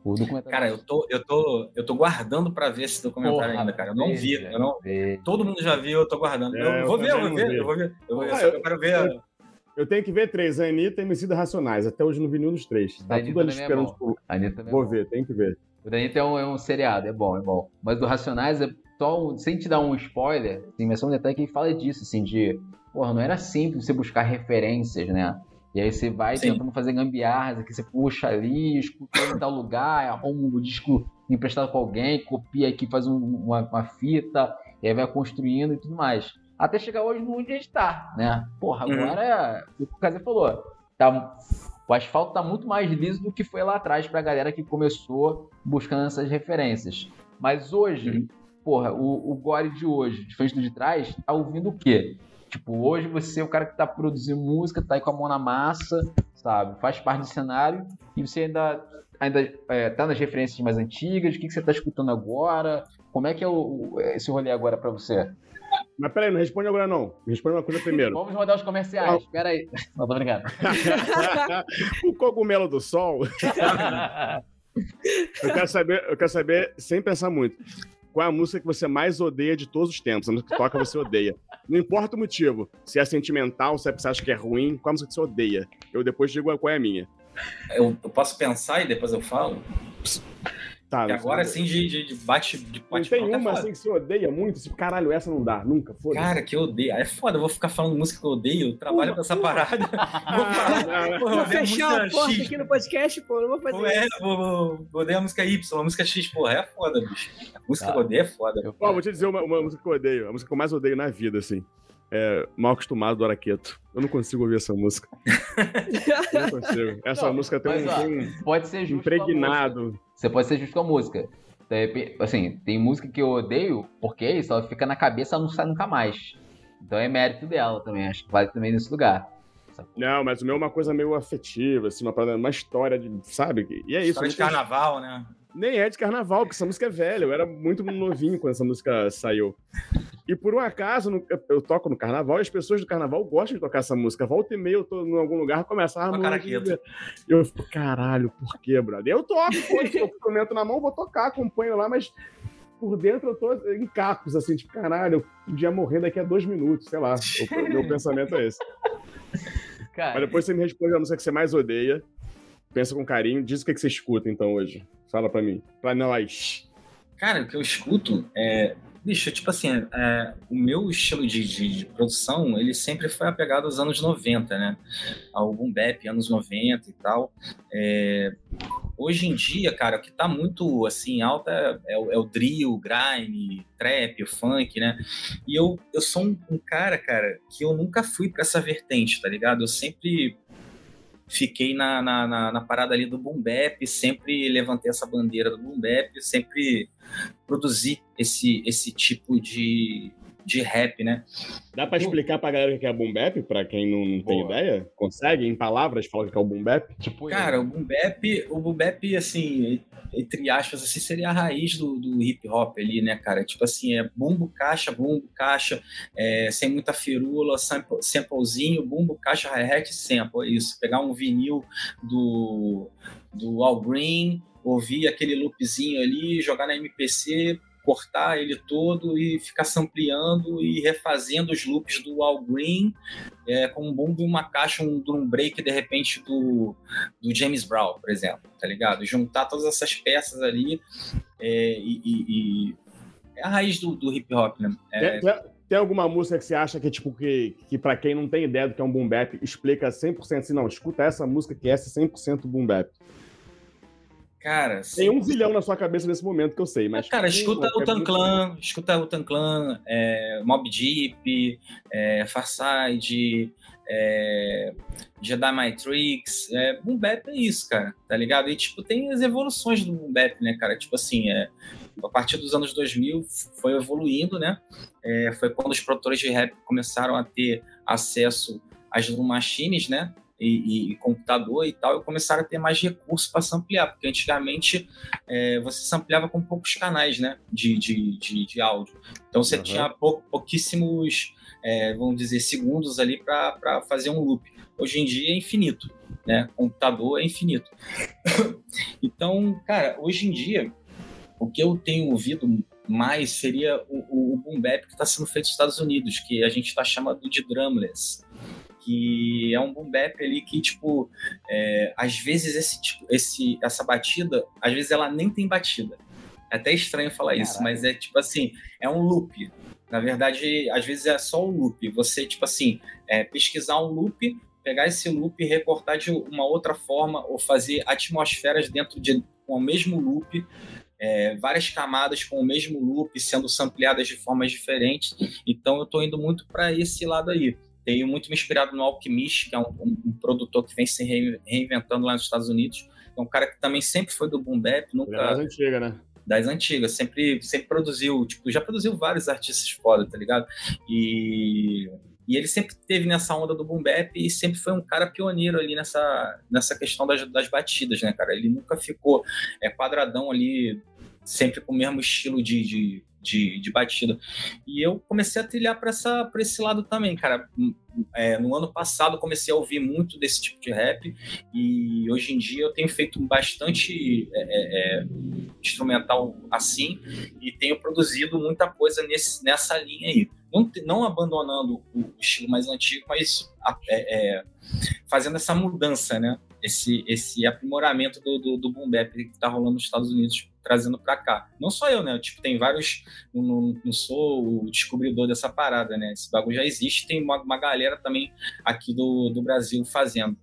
O documentário.
Cara, eu tô, eu tô, eu tô guardando pra ver esse documentário
Porra,
ainda, cara. Eu não vi, eu não. Todo mundo já viu, eu tô guardando.
É,
eu
eu
vou ver, eu vou ver, eu vou ver. Eu, vou ver,
Ah, eu
quero ver.
Eu tenho que ver três, Anitta e Emicida Racionais. Até hoje não vi nenhum dos três. Tá
Anitta
tudo ali
também é
esperando.
bom.
por-
A Anitta é
Vou
bom.
ver, tem que ver.
O da Anitta é um, é um seriado, é bom, é bom. Mas do Racionais é só um, sem te dar um spoiler, assim, mas só um detalhe que ele fala disso, assim, de. Porra, não era simples você buscar referências, né? E aí você vai
Sim.
tentando fazer gambiarras, aqui você puxa ali, escuta em tal lugar, arruma um disco emprestado com alguém, copia aqui, faz um- uma, uma fita, e aí vai construindo e tudo mais. Até chegar hoje no onde a gente tá, né? Porra,
Uhum.
agora, o que o Kazer falou, tá, o asfalto tá muito mais liso do que foi lá atrás pra galera que começou buscando essas referências. Mas hoje,
Uhum.
porra, o, o Gore de hoje, diferente do de trás, tá ouvindo o quê? Tipo, hoje você é o cara que tá produzindo música, tá aí com a mão na massa, sabe? Faz parte do cenário e você ainda, ainda é, tá nas referências mais antigas, o que, que você tá escutando agora? Como é que é o, esse rolê agora pra você?
Mas peraí, não responde agora não. Me responde uma coisa primeiro.
Vamos rodar os comerciais, pera aí. Não, tô brincando.
o cogumelo do sol. Eu quero saber, eu quero saber, sem pensar muito. Qual é a música que você mais odeia de todos os tempos? A música que toca você odeia. Não importa o motivo. Se é sentimental, se é porque você acha que é ruim, qual a música que você odeia? Eu depois digo qual é a minha.
Eu, eu posso pensar e depois eu falo?
Tá, não sei.
agora, assim, de, de, de bate, de bate
tem
é
uma
foda.
assim que você odeia muito? Tipo, caralho, essa não dá, nunca, foda-se.
Cara, que eu odeio. É foda, eu vou ficar falando música que eu odeio, eu trabalho
Uma,
com essa
uma.
parada. Vou falar,
Ah,
Vou fechar a
música
porta
X.
aqui no podcast, pô. Não vou fazer
Pô, é,
isso.
vou, vou, vou odeio a música Y, a música X, porra, é foda, bicho. A música
Tá.
que eu odeio é foda.
Eu-
Ó, vou te dizer uma, uma música que eu odeio. A música que eu mais odeio na vida, assim. É Mal Acostumado do Araqueto. Eu não consigo ouvir essa música. Eu não consigo. Essa
Não,
música tem
mas,
um,
ó,
tem um
Pode ser justo
impregnado.
Você pode ser justo com a música. Assim, tem música que eu odeio, porque isso, ela fica na cabeça e não sai nunca mais. Então é mérito dela também, acho que vale também nesse lugar.
Não, mas o meu é uma coisa meio afetiva, assim, uma, parada- uma história de. Sabe? E é isso.
História de carnaval, né?
Nem é de carnaval, porque essa música é velha. Eu era muito novinho quando essa música saiu. E por um acaso, no- eu toco no carnaval e as pessoas do carnaval gostam de tocar essa música. Volta e meia, eu tô em algum lugar, começa a
Toca
harmonia. E eu fico, caralho, por quê, brother? Eu toco, pô, eu tô com o instrumento na mão, vou tocar, acompanho lá, mas por dentro eu tô em cacos, assim, tipo, caralho, eu podia morrer daqui a dois minutos, sei lá. O meu pensamento é esse. Mas
Cara,
depois você me responde a música que você mais odeia. Pensa com carinho, diz o que que você escuta então hoje. Fala pra mim. Pra nós.
Cara, o que eu escuto é. Bicho, tipo assim, é, o meu estilo de, de- de produção, ele sempre foi apegado aos anos 90, né? Ao boom bap, anos 90 e tal. É, hoje em dia, cara, o que tá muito, assim, alta é, o, é o drill, o grime, trap, o funk, né? E eu, eu sou um, um cara, cara, que eu nunca fui pra essa vertente, tá ligado? Eu sempre fiquei na, na, na, na parada ali do boom bap, sempre levantei essa bandeira do boom bap, sempre produzi esse, esse tipo de, de rap, né?
Dá pra explicar pra galera o que é boom bap, pra quem não tem ideia? Consegue, em palavras, falar o que é o boom bap?
tipo,
Cara, o boom bap, o boom bap, assim, entre aspas, assim, seria a raiz do, do hip hop ali, né, cara? Tipo assim, é bumbo, caixa, bumbo, caixa, é, sem muita firula, sample, samplezinho, bumbo, caixa, hi-hat, sample, é isso. Pegar um vinil do, do All Green, ouvir aquele loopzinho ali, jogar na MPC, cortar ele todo e ficar sampleando e refazendo os loops do All Green é, com um bumbo e uma caixa, um drum break de repente do, do James Brown, por exemplo, tá ligado? Juntar todas essas peças ali é, e, e- e- é a raiz do, do hip hop, né? É,
Tem, alguma música que você acha que, tipo, que, que pra quem não tem ideia do que é um boom bap, explica 100% assim, não, escuta essa música que é 100% boom bap.
Cara,
Tem um zilhão na sua cabeça nesse momento que eu sei, mas...
Mas, cara, escuta o Tan
música-
Clan, escuta o Tan Clan, é, Mob Deep, é, Farside, é, Jedi Matrix, é, Boom Bap é isso, cara, tá ligado? E, tipo, tem as evoluções do Boom Bap, né, cara? Tipo assim, é, a partir dos anos 2000 foi evoluindo, né? É, foi quando os produtores de rap começaram a ter acesso às drum machines, né? E, e, computador e tal, começaram a ter mais recursos para samplear, porque antigamente é, você sampleava com poucos canais né, de, de, de, de áudio. Então você uhum. tinha pou, pouquíssimos, é, vamos dizer, segundos ali para fazer um loop. Hoje em dia é infinito, né? Computador é infinito. então, cara, hoje em dia, o que eu tenho ouvido mais seria o, o, boom bap que está sendo feito nos Estados Unidos, que a gente está chamando de drumless que é um boom bap ali que, tipo, é, às vezes esse, tipo, esse, essa batida, às vezes ela nem tem batida. É até estranho falar Caraca. isso, mas é tipo assim, é um loop. Na verdade, às vezes é só um loop. Você, tipo assim, é, pesquisar um loop, pegar esse loop e recortar de uma outra forma, ou fazer atmosferas dentro de com o mesmo loop, é, várias camadas com o mesmo loop sendo sampleadas de formas diferentes. Então eu estou indo muito para esse lado aí. Tenho muito me inspirado no Alchemist, que é um, um, um produtor que vem se reinventando lá nos Estados Unidos. É um cara que também sempre foi do boom bap, nunca...
Das antigas, né?
Das antigas, sempre, sempre produziu, tipo, já produziu vários artistas foda, tá ligado? E, e ele sempre teve nessa onda do boom bap e sempre foi um cara pioneiro ali nessa, nessa questão das, das batidas, né, cara? Ele nunca ficou é, quadradão ali, sempre com o mesmo estilo de, de de, de batida. E eu comecei a trilhar para esse lado também, cara. É, no ano passado comecei a ouvir muito desse tipo de rap e hoje em dia eu tenho feito bastante é, é, é instrumental assim e tenho produzido muita coisa nesse, nessa linha aí. Não, não abandonando o estilo mais antigo, mas é, é, fazendo essa mudança, né? Esse, esse aprimoramento do, do, do boom bap que está rolando nos Estados Unidos trazendo para cá. Não só eu, né? Tipo, tem vários. Não, não, sou o descobridor dessa parada, né? Esse bagulho já existe, tem uma, uma galera também aqui do, do Brasil fazendo.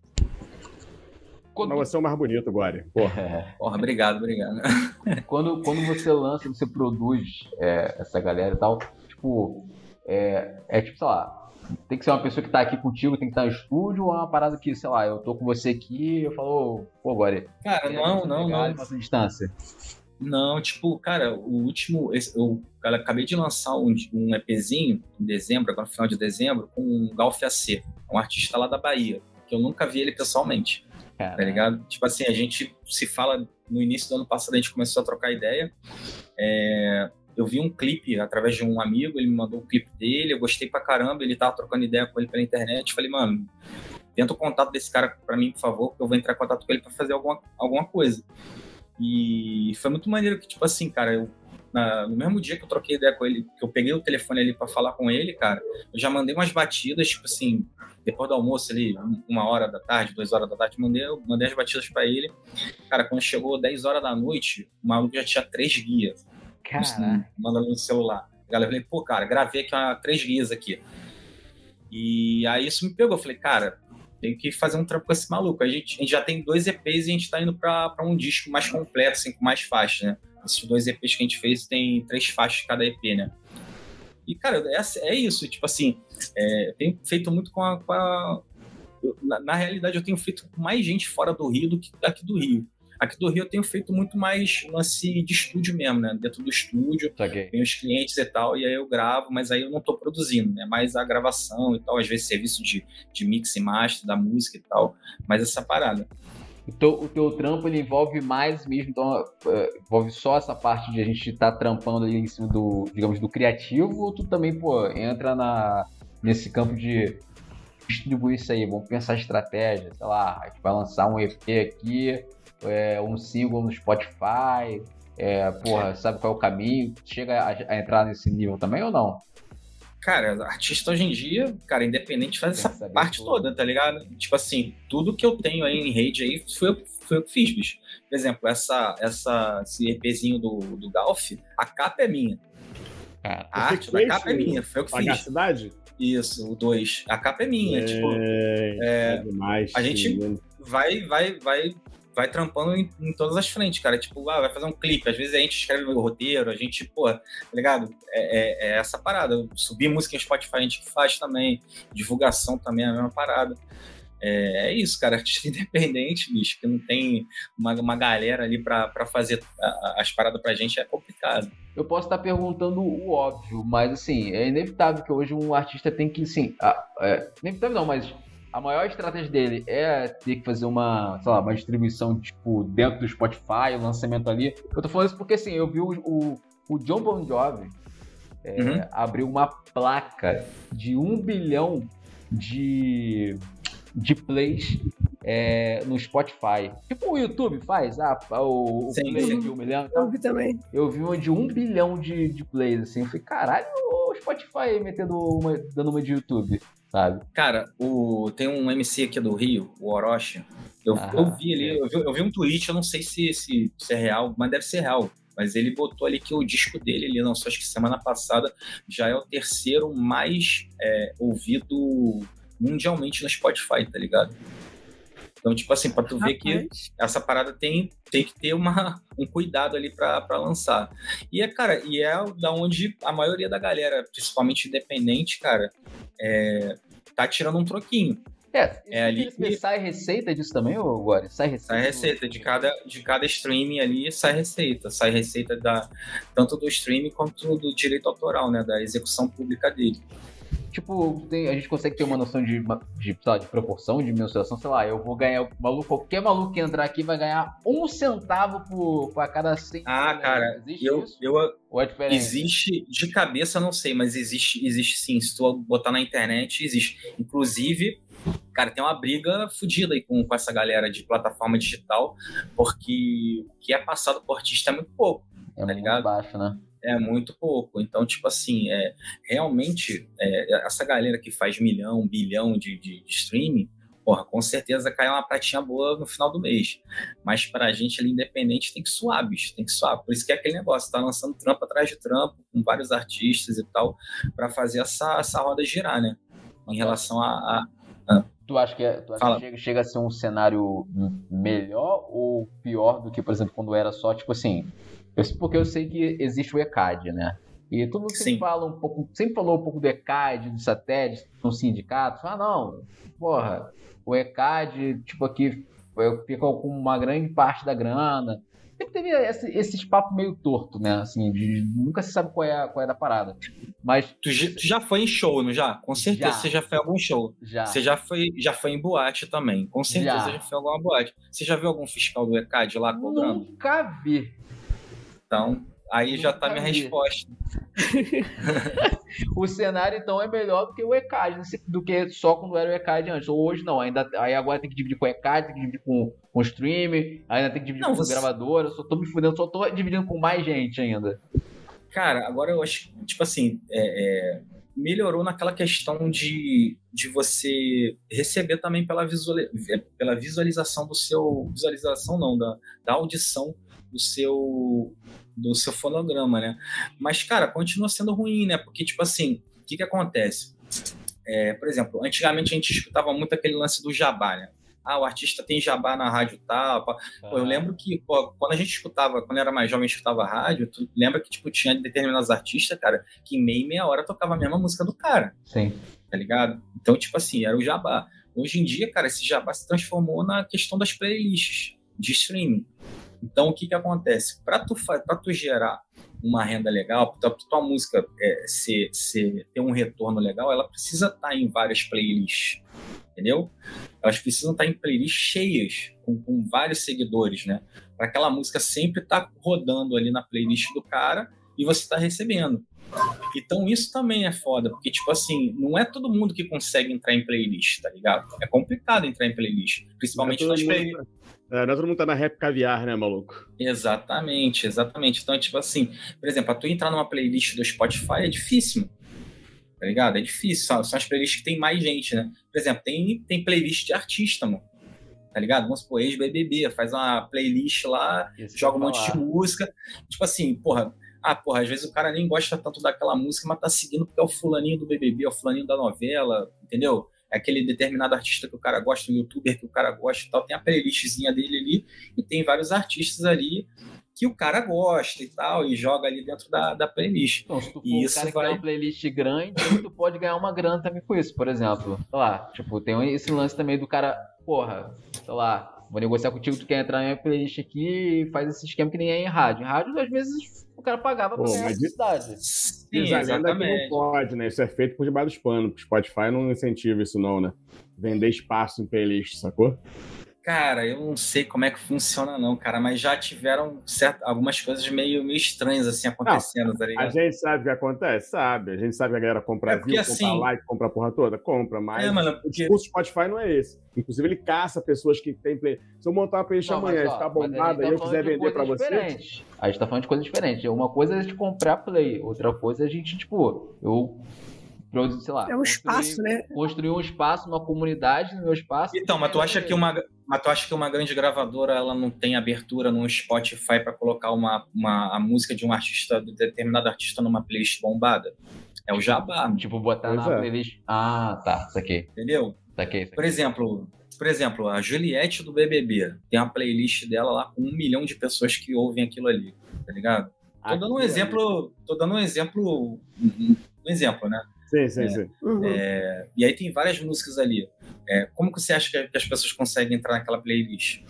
Quando... Mas você é o mais bonito, Guari. Porra.
É. Porra, obrigado, obrigado.
quando, quando você lança, você produz é, essa galera e tal, tipo, é, é tipo, sei lá, tem que ser uma pessoa que tá aqui contigo, tem que estar no estúdio, ou é uma parada que, sei lá, eu tô com você aqui eu falo, pô, Guari.
Cara, não, não, não.
Passa distância.
Não, tipo, cara, o último. Eu cara, acabei de lançar um, um EPzinho em dezembro, agora no final de dezembro, com um Galf AC, um artista lá da Bahia, que eu nunca vi ele pessoalmente. Caramba. Tá ligado? Tipo assim, a gente se fala no início do ano passado, a gente começou a trocar ideia. É, eu vi um clipe através de um amigo, ele me mandou um clipe dele, eu gostei pra caramba, ele tava trocando ideia com ele pela internet. Falei, mano, tenta o contato desse cara pra mim, por favor, porque eu vou entrar em contato com ele pra fazer alguma, alguma coisa. E foi muito maneiro que, tipo assim, cara, eu, na, no mesmo dia que eu troquei ideia com ele, que eu peguei o telefone ali para falar com ele, cara, eu já mandei umas batidas, tipo assim, depois do almoço ali, uma hora da tarde, duas horas da tarde, mandei, mandei as batidas para ele. Cara, quando chegou 10 horas da noite, o maluco já tinha três guias.
Cara.
Mandando no celular. Galera, eu falei, pô, cara, gravei aqui uma, três guias aqui. E aí isso me pegou. Eu falei, cara, tem que fazer um trampo com esse maluco. A gente, a gente já tem dois EPs e a gente tá indo para um disco mais completo, assim, com mais faixas, né? Esses dois EPs que a gente fez tem três faixas cada EP, né? E, cara, é, é isso. Tipo assim, é, eu tenho feito muito com a. Com a na, na, realidade, eu tenho feito com mais gente fora do Rio do que aqui do Rio. Aqui do Rio eu tenho feito muito mais lance de estúdio mesmo, né? Dentro do estúdio, okay. tem os clientes e tal, e aí eu gravo, mas aí eu não estou produzindo, né? Mais a gravação e tal, às vezes serviço de, de mix e master da música e tal, mas essa parada.
Então, o teu trampo ele envolve mais mesmo, então é, envolve só essa parte de a gente estar tá trampando ali em cima do, digamos, do criativo, ou tu também, pô, entra na, nesse campo de distribuir isso aí, vamos pensar estratégia, sei lá, a gente vai lançar um EP aqui, é, um single no Spotify, é, porra, sabe qual é o caminho? Chega a, a, entrar nesse nível também ou não?
Cara, artista hoje em dia, cara, independente, faz essa parte tudo. toda, tá ligado? Tipo assim, tudo que eu tenho aí em rede aí foi eu, foi eu que fiz, bicho. Por exemplo, essa, essa, esse EPzinho do, do Golf, a capa é minha.
Cara, a arte da capa é minha, foi eu que fiz.
cidade? Isso, o 2. A capa é minha, é, tipo. É, é demais, a gente vai, vai, vai vai trampando em, em, todas as frentes, cara. Tipo, ah, vai fazer um clipe. Às vezes a gente escreve o roteiro, a gente, pô, tá ligado? É, é, é essa parada. Subir música em Spotify a gente faz também. Divulgação também é a mesma parada. É, é isso, cara. Artista independente, bicho, que não tem uma, uma galera ali para fazer as paradas pra gente é complicado.
Eu posso estar perguntando o óbvio, mas assim, é inevitável que hoje um artista tem que, sim. é, inevitável não, mas a maior estratégia dele é ter que fazer uma, sei lá, uma distribuição, tipo, dentro do Spotify, o lançamento ali. Eu tô falando isso porque, assim, eu vi o, o, o John Bon Jovi é,
Uhum.
abriu uma placa de um bilhão de, de plays é, no Spotify. Tipo o YouTube faz, ah, o, o
Sim,
play
sim.
de um milhão e
Eu vi também.
Eu vi uma de um bilhão de, de plays, assim. Eu falei, caralho, o Spotify metendo uma, dando uma de YouTube, sabe?
Cara, o, tem um MC aqui do Rio, o Orochi. Eu,
Ah,
eu vi ali, eu vi, eu vi um tweet, eu não sei se, se, se é real, mas deve ser real. Mas ele botou ali que o disco dele, ele lançou acho que semana passada, já é o terceiro mais é, ouvido mundialmente no Spotify, tá ligado? Então, tipo assim, pra tu ver que essa parada tem, tem que ter uma, um cuidado ali pra pra lançar. E é, cara, e é da onde a maioria da galera, principalmente independente, cara, é, tá tirando um troquinho.
É,
É ali
que sai receita disso também, ô Gori? Sai receita?
Sai receita de cada, de cada streaming ali, sai receita. Sai receita da, tanto do streaming quanto do direito autoral, né? Da execução pública dele.
Tipo, tem- a gente consegue ter uma noção de, de, sei lá, de proporção, de mensuração, sei lá, eu vou ganhar, maluco, qualquer maluco que entrar aqui vai ganhar um centavo por, por a cada 100
Ah,
né?
cara,
Existe
Eu,
isso?
eu,
Ou é diferente?
existe, de cabeça não sei, mas existe, existe sim. Se tu botar na internet, existe. Inclusive, cara, tem uma briga fodida aí com, com essa galera de plataforma digital, porque o que é passado por artista é muito pouco.
É
tá
muito
ligado?
baixo, né?
É muito pouco. Então, tipo assim, é, realmente, é, essa galera que faz milhão, bilhão de, de, de streaming, porra, com certeza cai uma pratinha boa no final do mês. Mas pra gente ali, independente, tem que suar, bicho, tem que suar. Por isso que é aquele negócio, tá lançando trampo atrás de trampo, com vários artistas e tal, pra fazer essa, essa roda girar, né? Em relação a. a-
Tu acha que, é- tu acha que chega, chega a ser um cenário melhor ou pior do que, por exemplo, quando era só, tipo assim, eu- porque eu sei que existe o ECAD, né? E todo mundo sempre
Sim.
fala um pouco, sempre falou um pouco do ECAD, do satélite, no sindicato. Fala, não, porra, o ECAD, tipo, aqui eu- fica com uma grande parte da grana. Sempre teve esse, esses papos meio torto, né? Assim, de, nunca se sabe qual é, a- qual é da parada. Mas
Tu, já- tu já foi em show, não já? Com certeza
Já.
você já foi em algum show.
já.
Você já foi, já foi em boate também. Com certeza
Já.
já, foi em alguma boate. Você já viu algum fiscal do ECAD lá cobrando?
Nunca vi.
Então, aí já tá
Nunca
minha resposta.
O cenário, então, é melhor do que o ECAD, né? do que só quando era o ECAD antes. Ou hoje não, ainda, aí agora tem que dividir com o ECAD, tem que dividir com, com o streaming, ainda tem que dividir
Não,
com
você-
o gravador. Eu só tô me fudendo, só tô dividindo com mais gente ainda.
Cara, agora eu acho, tipo assim, é, é, melhorou naquela questão de, de você receber também pela, visuali- pela visualização do seu. Visualização não, da, da audição do seu do seu fonograma, né? Mas, cara, continua sendo ruim, né? Porque, tipo assim, o que que acontece? É, por exemplo, antigamente a gente escutava muito aquele lance do jabá, né? Ah, o artista tem jabá na rádio tal. pá. Pô, eu lembro que pô, quando a gente escutava, quando eu era mais jovem, escutava rádio, tu lembra que tipo, tinha determinados artistas, cara, que em meia e meia hora tocava a mesma música do cara,
Sim.
tá ligado? Então, tipo assim, era o jabá. Hoje em dia, cara, esse jabá se transformou na questão das playlists de streaming. Então, o que que acontece? Para tu, tu gerar uma renda legal, para tua música é, ter um retorno legal, ela precisa estar em várias playlists, entendeu? Elas precisam estar em playlists cheias, com, com vários seguidores, né? Para aquela música sempre estar rodando ali na playlist do cara e você tá recebendo. Então isso também é foda, porque, tipo assim, não é todo mundo que consegue entrar em playlist, tá ligado? É complicado entrar em playlist, principalmente
é
nas playlists.
mundo- É, não é todo mundo tá na rap caviar, né, maluco?
Exatamente, exatamente. Então, é tipo assim, por exemplo, pra tu entrar numa playlist do Spotify é difícil. Tá ligado? É difícil. São, são as playlists que tem mais gente, né? Por exemplo, tem, tem playlist de artista, mano. Tá ligado? Vamos supor, ex-BBB, faz uma playlist lá,
Isso
joga um monte de música. Tipo assim, porra. Ah, porra, às vezes o cara nem gosta tanto daquela música, mas tá seguindo porque é o fulaninho do BBB, é o fulaninho da novela, entendeu? É aquele determinado artista que o cara gosta, um youtuber que o cara gosta e tal. Tem a playlistzinha dele ali e tem vários artistas ali que o cara gosta e tal, e joga ali dentro da, da playlist.
Então, se tu for
E
um cara que
vai-
tem uma playlist grande, tu pode ganhar uma grana também com isso, por exemplo. Sei lá, tipo, tem esse lance também do cara, porra, sei lá, vou negociar contigo, tu quer entrar na minha playlist aqui e faz esse esquema que nem é em rádio. Em rádio, às vezes, o cara pagava pra ganhar publicidade.
Sim,
que
exatamente.
não pode, né? Isso é feito por debaixo dos panos. Spotify não incentiva isso, não, né? Vender espaço em playlist, sacou?
Cara, eu não sei como é que funciona, não, cara, mas já tiveram certo, algumas coisas meio, meio estranhas assim acontecendo, tá
A
ligado?
gente sabe o que acontece? Sabe. A gente sabe que a galera compra
É porque,
view,
assim-
compra like, compra a porra toda? Compra, mas
É, mano,
o
porque
discurso do Spotify não é esse. Inclusive, ele caça pessoas que têm play. Se eu montar uma playlist
Não,
amanhã e ficar
a
bombada
tá
e eu quiser
de
vender pra
coisas
você.
A gente tá falando de coisas diferentes. Uma coisa é a gente comprar play, outra coisa é a gente, tipo, eu produzo, sei lá.
É um
construir-
espaço, né?
Construir um espaço, uma comunidade no meu espaço.
Então, mas tu acha que uma, mas tu acha que uma grande gravadora ela não tem abertura no Spotify pra colocar uma, uma a música de um artista, de determinado artista numa playlist bombada? É o jabá,
Tipo, botar
Pois
na
é.
playlist. Ah, tá. Saquei.
entendeu?
Saquei.
Por
saquei.
exemplo, por exemplo, a Juliette do BBB tem uma playlist dela lá com um milhão de pessoas que ouvem aquilo ali, tá ligado? Tô dando um
Aqui,
exemplo, tô dando um exemplo, um exemplo, né?
Sim, sim,
É.
sim.
Uhum.
E aí tem várias músicas ali. É, como que você acha que, as pessoas conseguem entrar naquela playlist?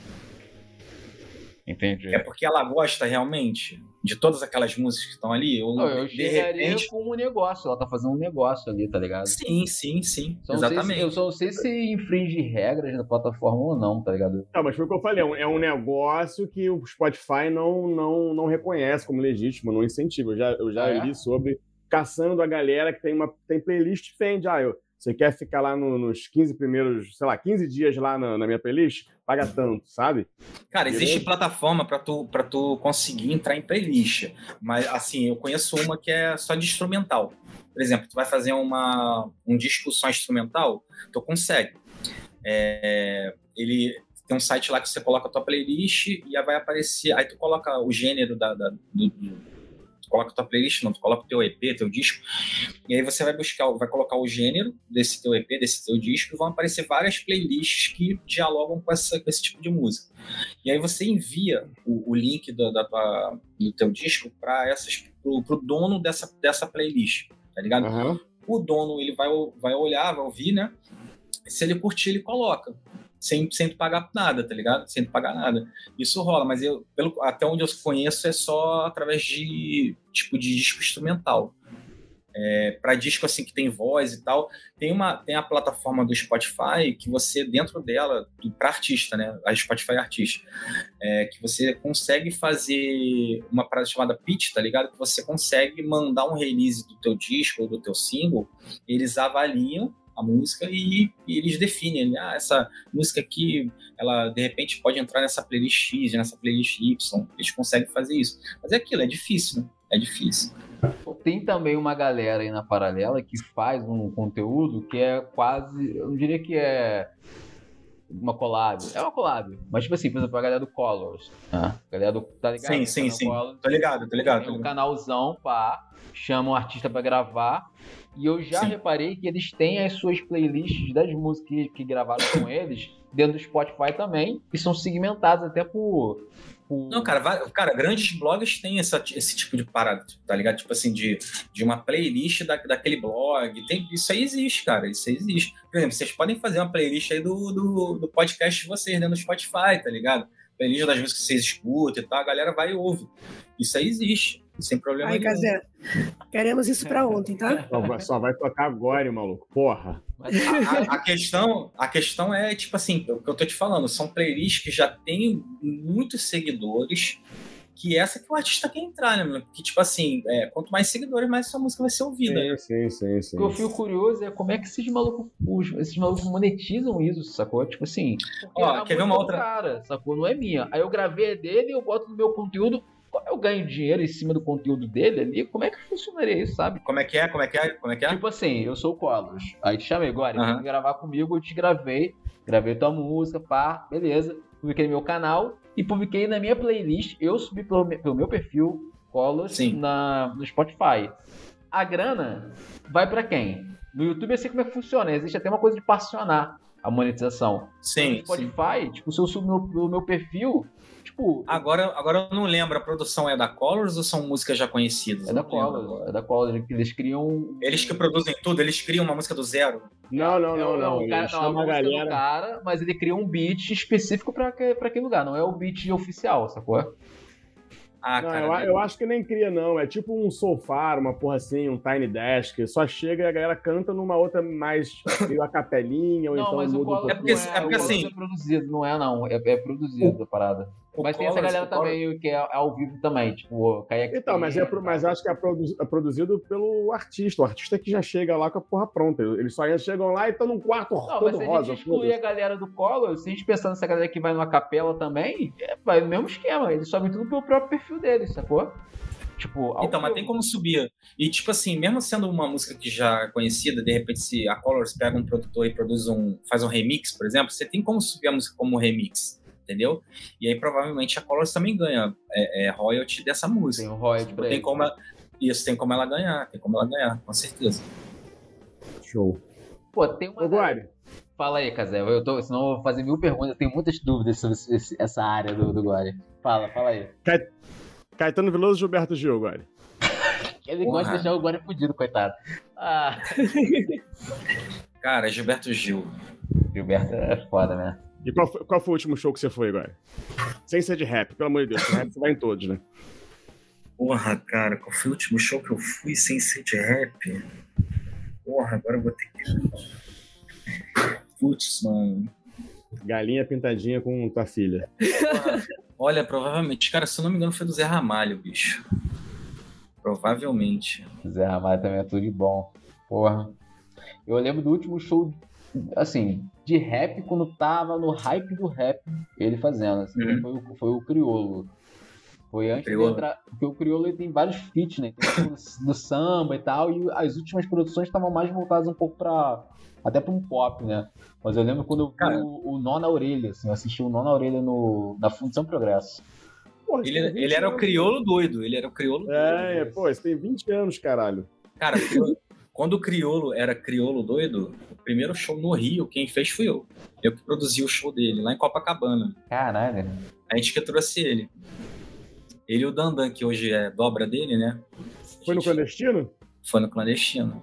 Entendi.
É porque ela gosta realmente de todas aquelas músicas que estão ali? Ou
Não, eu
de repente.
com um negócio. Ela tá fazendo um negócio ali, tá ligado?
Sim, sim, sim.
Só não sei se-
exatamente.
eu só não sei se infringe regras da plataforma ou não, tá ligado?
Não, mas foi o que eu falei, é um, é um negócio que o Spotify não, não, não reconhece como legítimo, não incentiva. Eu já, eu já
Ah, é?
li sobre caçando a galera que tem uma tem playlist vende. Ah, eu, você quer ficar lá no- nos 15 primeiros, sei lá, 15 dias lá na, na minha playlist? Paga tanto, sabe?
Cara, existe plataforma pra tu, pra tu conseguir entrar em playlist. Mas, assim, eu conheço uma que é só de instrumental. Por exemplo, tu vai fazer uma, um disco só instrumental, tu consegue. É, ele tem um site lá que você coloca a tua playlist e aí vai aparecer. Aí tu coloca o gênero da, da- do, coloca a tua playlist, não, tu coloca o teu EP, teu disco, e aí você vai buscar, vai colocar o gênero desse teu EP, desse teu disco, e vão aparecer várias playlists que dialogam com, essa, com esse tipo de música. E aí você envia o, o link do, da tua, do teu disco para essas pro, pro dono dessa, dessa playlist, tá ligado?
Aham.
o dono ele vai, vai olhar, vai ouvir, né? Se ele curtir, ele coloca. Sem, sem pagar nada, tá ligado? Sem pagar nada. Isso rola, mas eu, pelo, até onde eu conheço é só através de tipo de disco instrumental. É, para disco assim que tem voz e tal, tem uma tem a plataforma do Spotify que você dentro dela para artista, né? A Spotify Artista, é, que você consegue fazer uma parada chamada pitch, tá ligado? Que você consegue mandar um release do teu disco ou do teu single, eles avaliam a música e, e eles definem, ah, essa música aqui, ela de repente pode entrar nessa playlist X, nessa playlist Y, eles conseguem fazer isso. Mas é aquilo, é difícil, né? É difícil.
Tem também uma galera aí na paralela que faz um conteúdo que é quase. Eu não diria que é uma collab. É uma collab. Mas, tipo assim, por exemplo, a galera do Colors. Né? A galera do. Tá ligado?
Sim,
O
sim, sim.
Colors.
Tô ligado, tô ligado.
Tem um
ligado.
canalzão, pá, chama um artista pra gravar. E eu já
Sim.
reparei que eles têm as suas playlists das músicas que, que gravaram com eles dentro do Spotify também. E são segmentadas até por. por-
Não, cara, cara, grandes blogs têm essa- esse tipo de parada, tá ligado? Tipo assim, de, de uma playlist da, daquele blog. Tem, isso aí existe, cara. Isso aí existe. Por exemplo, vocês podem fazer uma playlist aí do, do, do podcast de vocês, né? No Spotify, tá ligado? Playlist das músicas que vocês escutam e tal, a galera vai e ouve. Isso aí existe. Sem problema
Aí,
nenhum.
Cazé, queremos isso pra ontem, tá?
Só, vai, só vai tocar agora, maluco. Porra.
Mas-
A, a questão, a questão é, tipo assim, o que eu tô te falando, são playlists que já têm muitos seguidores, que essa que o artista quer entrar, né, mano? Porque, tipo assim, é, quanto mais seguidores, mais sua música vai ser ouvida.
Sim, sim, sim, sim.
O que eu fico curioso é como é que esses malucos, os- esses malucos monetizam isso, sacou? Tipo assim.
Ó,
a
quer ver uma
é
outra-
Cara, sacou? Não é minha. Aí eu gravei a dele, eu boto no meu conteúdo. Eu ganho dinheiro em cima do conteúdo dele ali. Como é que funcionaria isso, sabe?
Como é que é? Como é que é? Como é que é?
Tipo assim, eu sou o Colos. Aí te chamei, agora,
Aham.
vem gravar comigo, eu te gravei. Gravei tua música, pá, beleza. Publiquei no meu canal e publiquei na minha playlist. Eu subi pelo, pelo meu perfil, Colos,
Sim.
na, no Spotify. A grana vai pra quem? No YouTube eu sei como é que funciona. Existe até uma coisa de particionar. a monetização.
Sim,
no Spotify, sim. tipo, se eu subo no meu, meu perfil, tipo.
Agora, agora eu não lembro, a produção é da Colors ou são músicas já conhecidas?
É da Colors, é da Colors, eles criam.
Eles que produzem tudo, eles criam uma música do zero?
Não, não, não, não.
O cara, não, a galera... cara, mas ele cria um beat específico pra, pra aquele lugar, não é o beat oficial, sacou?
Ah, não, cara, eu, eu, acho que nem cria, não. É tipo um sofá, uma porra assim, um tiny desk. Só chega e a galera canta numa outra mais meio a capelinha, ou
não,
então
mas
muda
o um
É porque, é, é porque assim.
É produzido, não é, não. É, é produzido a parada. O mas tem essa galera também que é ao vivo também, tipo, Kayak
Então, mas, é, mas acho que é, produ é, produzido pelo artista. O artista que já chega lá com a porra pronta. Eles só chegam lá e estão num quarto não, todo
mas se
rosa.
a gente excluir a galera do Collor, se a gente pensar nessa galera que vai numa capela também, é, vai no mesmo esquema. Eles sobem tudo pelo próprio perfil deles, sacou? Tipo,
então, mas tem como subir. E, tipo assim, mesmo sendo uma música que já é conhecida, de repente, se a Colors pega um produtor e produz um, faz um remix, por exemplo, você tem como subir a música como remix entendeu? E aí provavelmente a Colors também ganha é, é royalty dessa música.
Tem um royalty pra
tem ele. como ela, Isso, tem como ela ganhar, tem como ela ganhar, com certeza.
Show.
Pô, tem uma...
Ô.
Fala aí, Casé, eu tô, senão eu vou fazer mil perguntas, eu tenho muitas dúvidas sobre esse, essa área do, do Guari. Fala, fala aí.
Caetano Veloso Gilberto Gil, Guari.
Ele Porra. gosta de deixar o Guari fudido, coitado. Ah.
Cara, Gilberto Gil.
Gilberto é foda, né?
E qual foi, qual foi o último show que você foi agora? Sem ser de rap, pelo amor de Deus. rap você vai em todos, né?
Porra, cara, qual foi o último show que eu fui sem ser de rap? Porra, agora eu vou ter que. Putz, mano.
Galinha pintadinha com tua filha.
Olha, provavelmente, cara, se eu não me engano, foi do Zé Ramalho, bicho. Provavelmente.
Zé Ramalho também é tudo de bom. Porra. Eu lembro do último show, assim, de rap quando tava no hype do rap, ele fazendo. Assim, uhum. foi, o, foi o Criolo. Foi antes Criolo. de entrar. Porque o Criolo ele tem vários feats, né? Tem do samba e tal. E as últimas produções estavam mais voltadas um pouco pra. Até pra um pop, né? Mas eu lembro quando eu vi o, o Nó na Orelha, assim, eu assisti o Nó na Orelha no, na Fundição Progresso.
Porra, ele, ele era o crioulo doido, ele era o crioulo
é,
doido.
É, pô, você tem 20 anos, caralho.
Cara, quando o crioulo era crioulo doido, primeiro show no Rio, quem fez fui eu. Eu que produzi o show dele, lá em Copacabana.
Caralho.
A gente que trouxe ele. Ele e o Dandan, que hoje é dobra dele, né?
Foi no clandestino?
Foi no clandestino.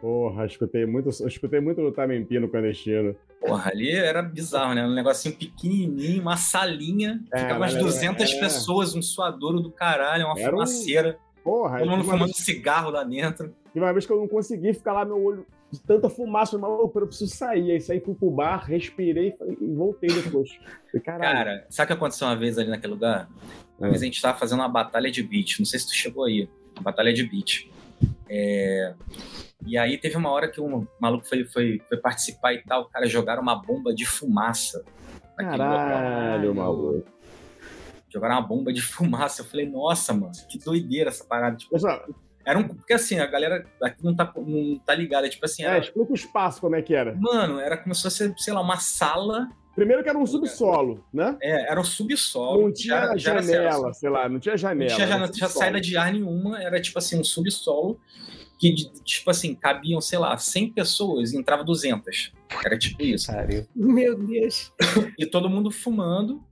Porra, escutei muito, escutei muito no Time no clandestino.
Porra, ali era bizarro, né? Um negocinho pequenininho, uma salinha, é, ficava umas 200 é... pessoas, um suadouro do caralho, uma era fumaceira. Um... Porra, Todo mundo fumando vez... cigarro lá dentro.
E uma vez que eu não consegui ficar lá, meu olho de tanta fumaça, eu falei, eu preciso sair. Aí saí, pro bar, respirei e voltei depois.
Cara, sabe o que aconteceu uma vez ali naquele lugar? Uma é. vez a gente tava fazendo uma batalha de beat, não sei se tu chegou aí, uma batalha de beat. É... E aí teve uma hora que um maluco foi, foi, foi participar e tal, o cara jogaram uma bomba de fumaça.
Caralho, maluco.
Jogaram uma bomba de fumaça. Eu falei, nossa, mano, que doideira essa parada. Tipo, era um. Porque assim, a galera aqui não tá, não tá ligada. Tipo assim.
É, era, é, explica o espaço como é que era.
Mano, era como se fosse, sei lá, uma sala.
Primeiro que era um subsolo, né?
É, era um subsolo.
Não tinha já, janela, sei lá, não tinha janela.
Não tinha janela, não tinha saída de ar nenhuma, era tipo assim, um subsolo que, tipo assim, cabiam, sei lá, 100 pessoas e entrava 200. Era tipo isso.
Meu Deus.
E todo mundo fumando,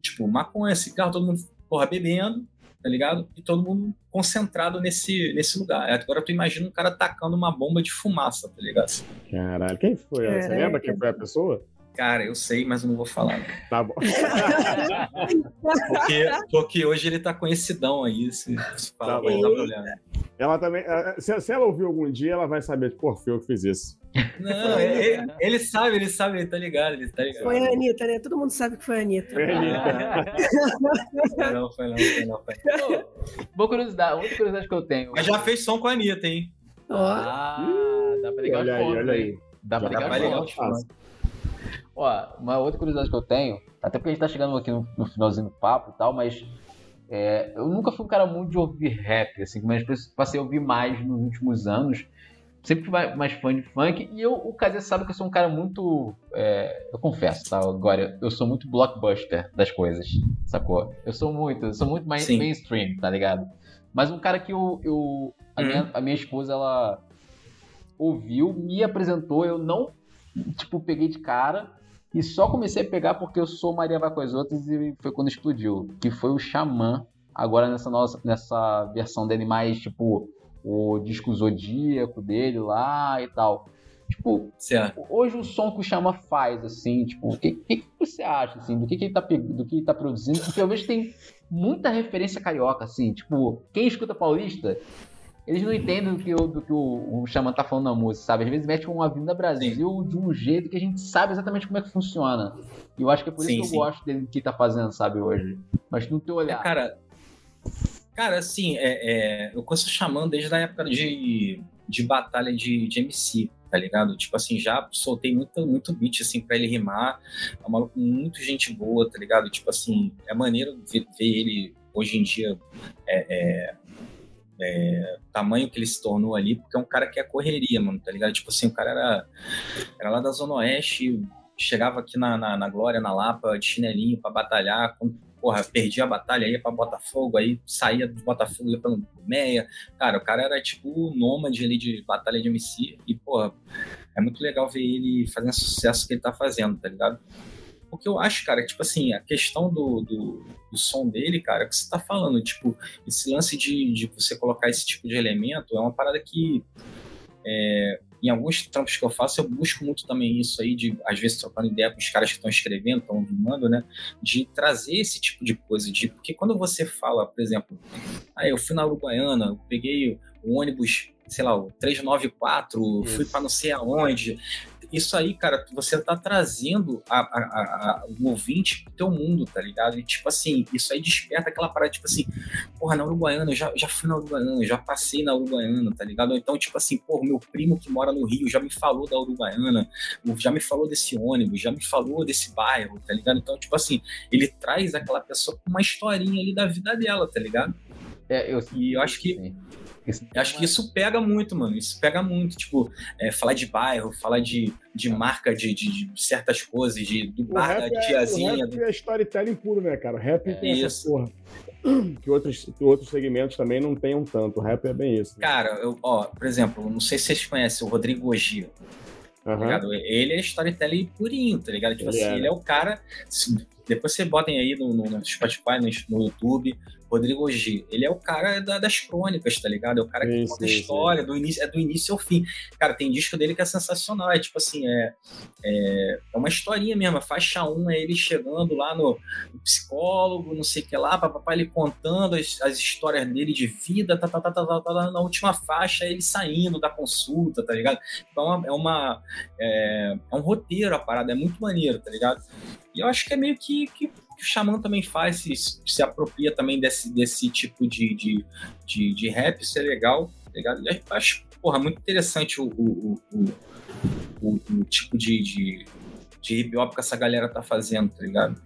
tipo, maconha, cigarro, todo mundo, porra, bebendo tá ligado? E todo mundo concentrado nesse, nesse lugar. Agora tu imagina um cara tacando uma bomba de fumaça, tá ligado?
Caralho, quem foi? Você lembra quem foi a pessoa?
Cara, eu sei, mas eu não vou falar.
Tá bom.
porque, porque hoje ele tá conhecidão aí, se, se falar, tá não dá problema.
Ela também. Se, se, ela ouvir algum dia, ela vai saber, pô, foi eu que fiz isso.
Não, ele, ele, sabe, ele sabe, ele tá ligado, ele tá ligado.
Foi a Anitta, né? Todo mundo sabe que foi a Anitta. Foi a Anitta.
foi não, foi não, foi não. Foi.
Boa curiosidade, outra curiosidade que eu tenho.
Mas já fez som com a Anitta, hein?
Ah, dá pra ligar
olha
aí,
olha aí.
Dá pra ligar,
ligar os
Ó, uma outra curiosidade que eu tenho, até porque a gente tá chegando aqui no, no finalzinho do papo e tal, mas é, eu nunca fui um cara muito de ouvir rap, assim, mas passei a ouvir mais nos últimos anos. Sempre fui mais fã de funk. E eu, o Kazé sabe que eu sou um cara muito. É, eu confesso, tá? Agora, eu sou muito blockbuster das coisas, sacou? Eu sou muito, eu sou muito mais mainstream, tá ligado? Mas um cara que eu. eu a, minha, uhum. a minha esposa, ela ouviu, me apresentou, eu não tipo, peguei de cara. E só comecei a pegar porque eu sou Maria vai com as outras e foi quando explodiu. Que foi o Xamã, agora nessa, nossa, nessa versão dele mais, tipo, o disco zodíaco dele lá e tal. Tipo, certo. hoje o som que o Xamã faz, assim, tipo, o que, que, você acha, assim, do que, que ele tá, do que ele tá produzindo? Porque eu vejo que tem muita referência carioca, assim, tipo, quem escuta paulista eles não entendem do que, o, do que o, o Xamã tá falando na música, sabe? Às vezes mete uma vinda Brasil sim. de um jeito que a gente sabe exatamente como é que funciona. E eu acho que é por sim, isso que sim. eu gosto dele que tá fazendo, sabe, hoje. Mas no teu olhar.
É, cara, cara, assim, é, é, eu conheço o Xamã desde a época de, de batalha de, de MC, tá ligado? Tipo assim, já soltei muito, muito beat, assim, pra ele rimar. É um maluco muito gente boa, tá ligado? Tipo assim, é maneiro ver, ver ele hoje em dia é, é, tamanho que ele se tornou ali, porque é um cara que é correria, mano, tá ligado? Tipo assim, o cara era, era lá da Zona Oeste, chegava aqui na, na, na Glória, na Lapa, de chinelinho pra batalhar, quando, porra, perdia a batalha, ia pra Botafogo, aí saía do Botafogo, ia pra Meia. Cara, o cara era tipo o nômade ali de batalha de MC, e, porra, é muito legal ver ele fazendo sucesso que ele tá fazendo, tá ligado? Porque eu acho, cara, tipo assim, a questão do, do, do som dele, cara, que você tá falando, tipo, esse lance de, de você colocar esse tipo de elemento é uma parada que. É, em alguns trampos que eu faço, eu busco muito também isso aí, de às vezes trocando ideia com os caras que estão escrevendo, estão rimando, né? De trazer esse tipo de coisa. De, porque quando você fala, por exemplo, ah, eu fui na Uruguaiana, eu peguei o ônibus, sei lá, o 394, isso. fui para não sei aonde isso aí, cara, você tá trazendo a, a, a, o ouvinte pro teu mundo, tá ligado? E, tipo assim, isso aí desperta aquela parada, tipo assim, porra, na Uruguaiana, eu já, já fui na Uruguaiana, já passei na Uruguaiana, tá ligado? Ou então, tipo assim, porra, meu primo que mora no Rio já me falou da Uruguaiana, já me falou desse ônibus, já me falou desse bairro, tá ligado? Então, tipo assim, ele traz aquela pessoa com uma historinha ali da vida dela, tá ligado? É, eu, e eu acho que. Sim acho que isso pega muito, mano. Isso pega muito. Tipo, é, falar de bairro, falar de, de marca de, de, de certas coisas, de, do bar da é, tiazinha.
O rap do... é storytelling puro, né, cara? O rap é, tem isso. porra. Que outros, que outros segmentos também não tenham tanto. O rap é bem isso.
Né? Cara, eu, ó, por exemplo, não sei se vocês conhecem o Rodrigo Ogia. Uhum. Ele é storytelling purinho, tá ligado? Tipo ele assim, é. ele é o cara. Depois você botem aí no, no, no Spotify, no, no YouTube, Rodrigo G. Ele é o cara da, das crônicas, tá ligado? É o cara que sim, conta a história, do início, é do início ao fim. Cara, tem disco dele que é sensacional. É tipo assim, é, é, é uma historinha mesmo. A faixa 1 é ele chegando lá no, no psicólogo, não sei o que lá, papai ele contando as, as, histórias dele de vida, tá, tá, tá, tá, tá, tá, na última faixa ele saindo da consulta, tá ligado? Então é, uma, é, é um roteiro a parada, é muito maneiro, tá ligado? E eu acho que é meio que, que o Xamã também faz, se, se apropria também desse, desse tipo de, de, de, de rap, isso é legal, tá ligado? E acho, porra, muito interessante o, o, o, o, o tipo de, de, de hip hop que essa galera tá fazendo, tá ligado?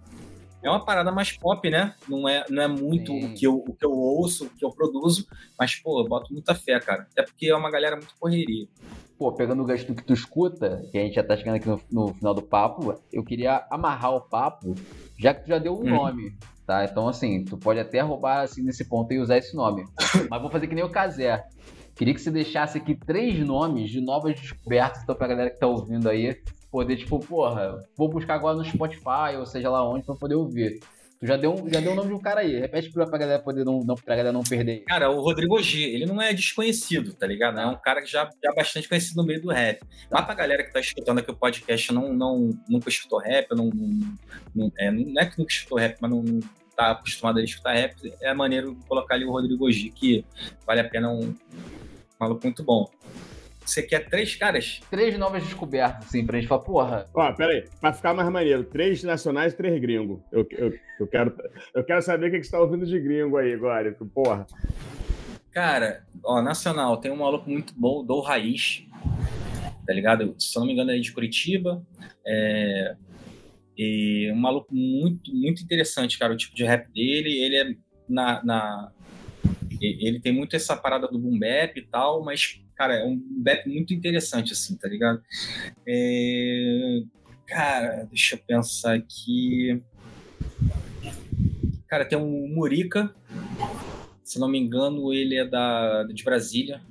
É uma parada mais pop, né? Não é, não é muito o que, eu, o que eu ouço, o que eu produzo, mas, pô, eu boto muita fé, cara. Até porque é uma galera muito correria
pô, pegando o gasto que tu escuta, que a gente já tá chegando aqui no, no, final do papo, eu queria amarrar o papo, já que tu já deu um hum. nome, tá? Então, assim, tu pode até roubar assim nesse ponto e usar esse nome. Mas vou fazer que nem o Kazé. Queria que você deixasse aqui três nomes de novas descobertas, então pra galera que tá ouvindo aí, poder, tipo, porra, vou buscar agora no Spotify, ou seja lá onde, pra poder ouvir. Tu já deu, já deu o nome de um cara aí. Repete pra, galera poder não, não, pra galera não perder.
Cara, o Rodrigo G, ele não é desconhecido, tá ligado? É um cara que já, já é bastante conhecido no meio do rap. Lá pra galera que tá escutando aqui o podcast não, não, nunca escutou rap, não, não, é, não é que nunca escutou rap, mas não, tá acostumado a escutar rap, é maneiro colocar ali o Rodrigo G, que vale a pena um maluco muito bom. Você quer três caras?
Três novas descobertas, assim, pra gente falar, porra.
Ó, pera aí, pra ficar mais maneiro, três nacionais e três gringos. Eu, eu, eu, quero, eu quero saber o que, você tá ouvindo de gringo aí agora, porra.
Cara, ó, nacional, tem um maluco muito bom, do Raiz, tá ligado? Se eu não me engano, é de Curitiba. É... E um maluco muito, muito interessante, cara, o tipo de rap dele. Ele é na, na... Ele tem muito essa parada do boom bap e tal, mas cara, é um bap muito interessante, assim, tá ligado? É... Cara, deixa eu pensar aqui. Cara, tem um Murica, se não me engano, ele é da, de Brasília.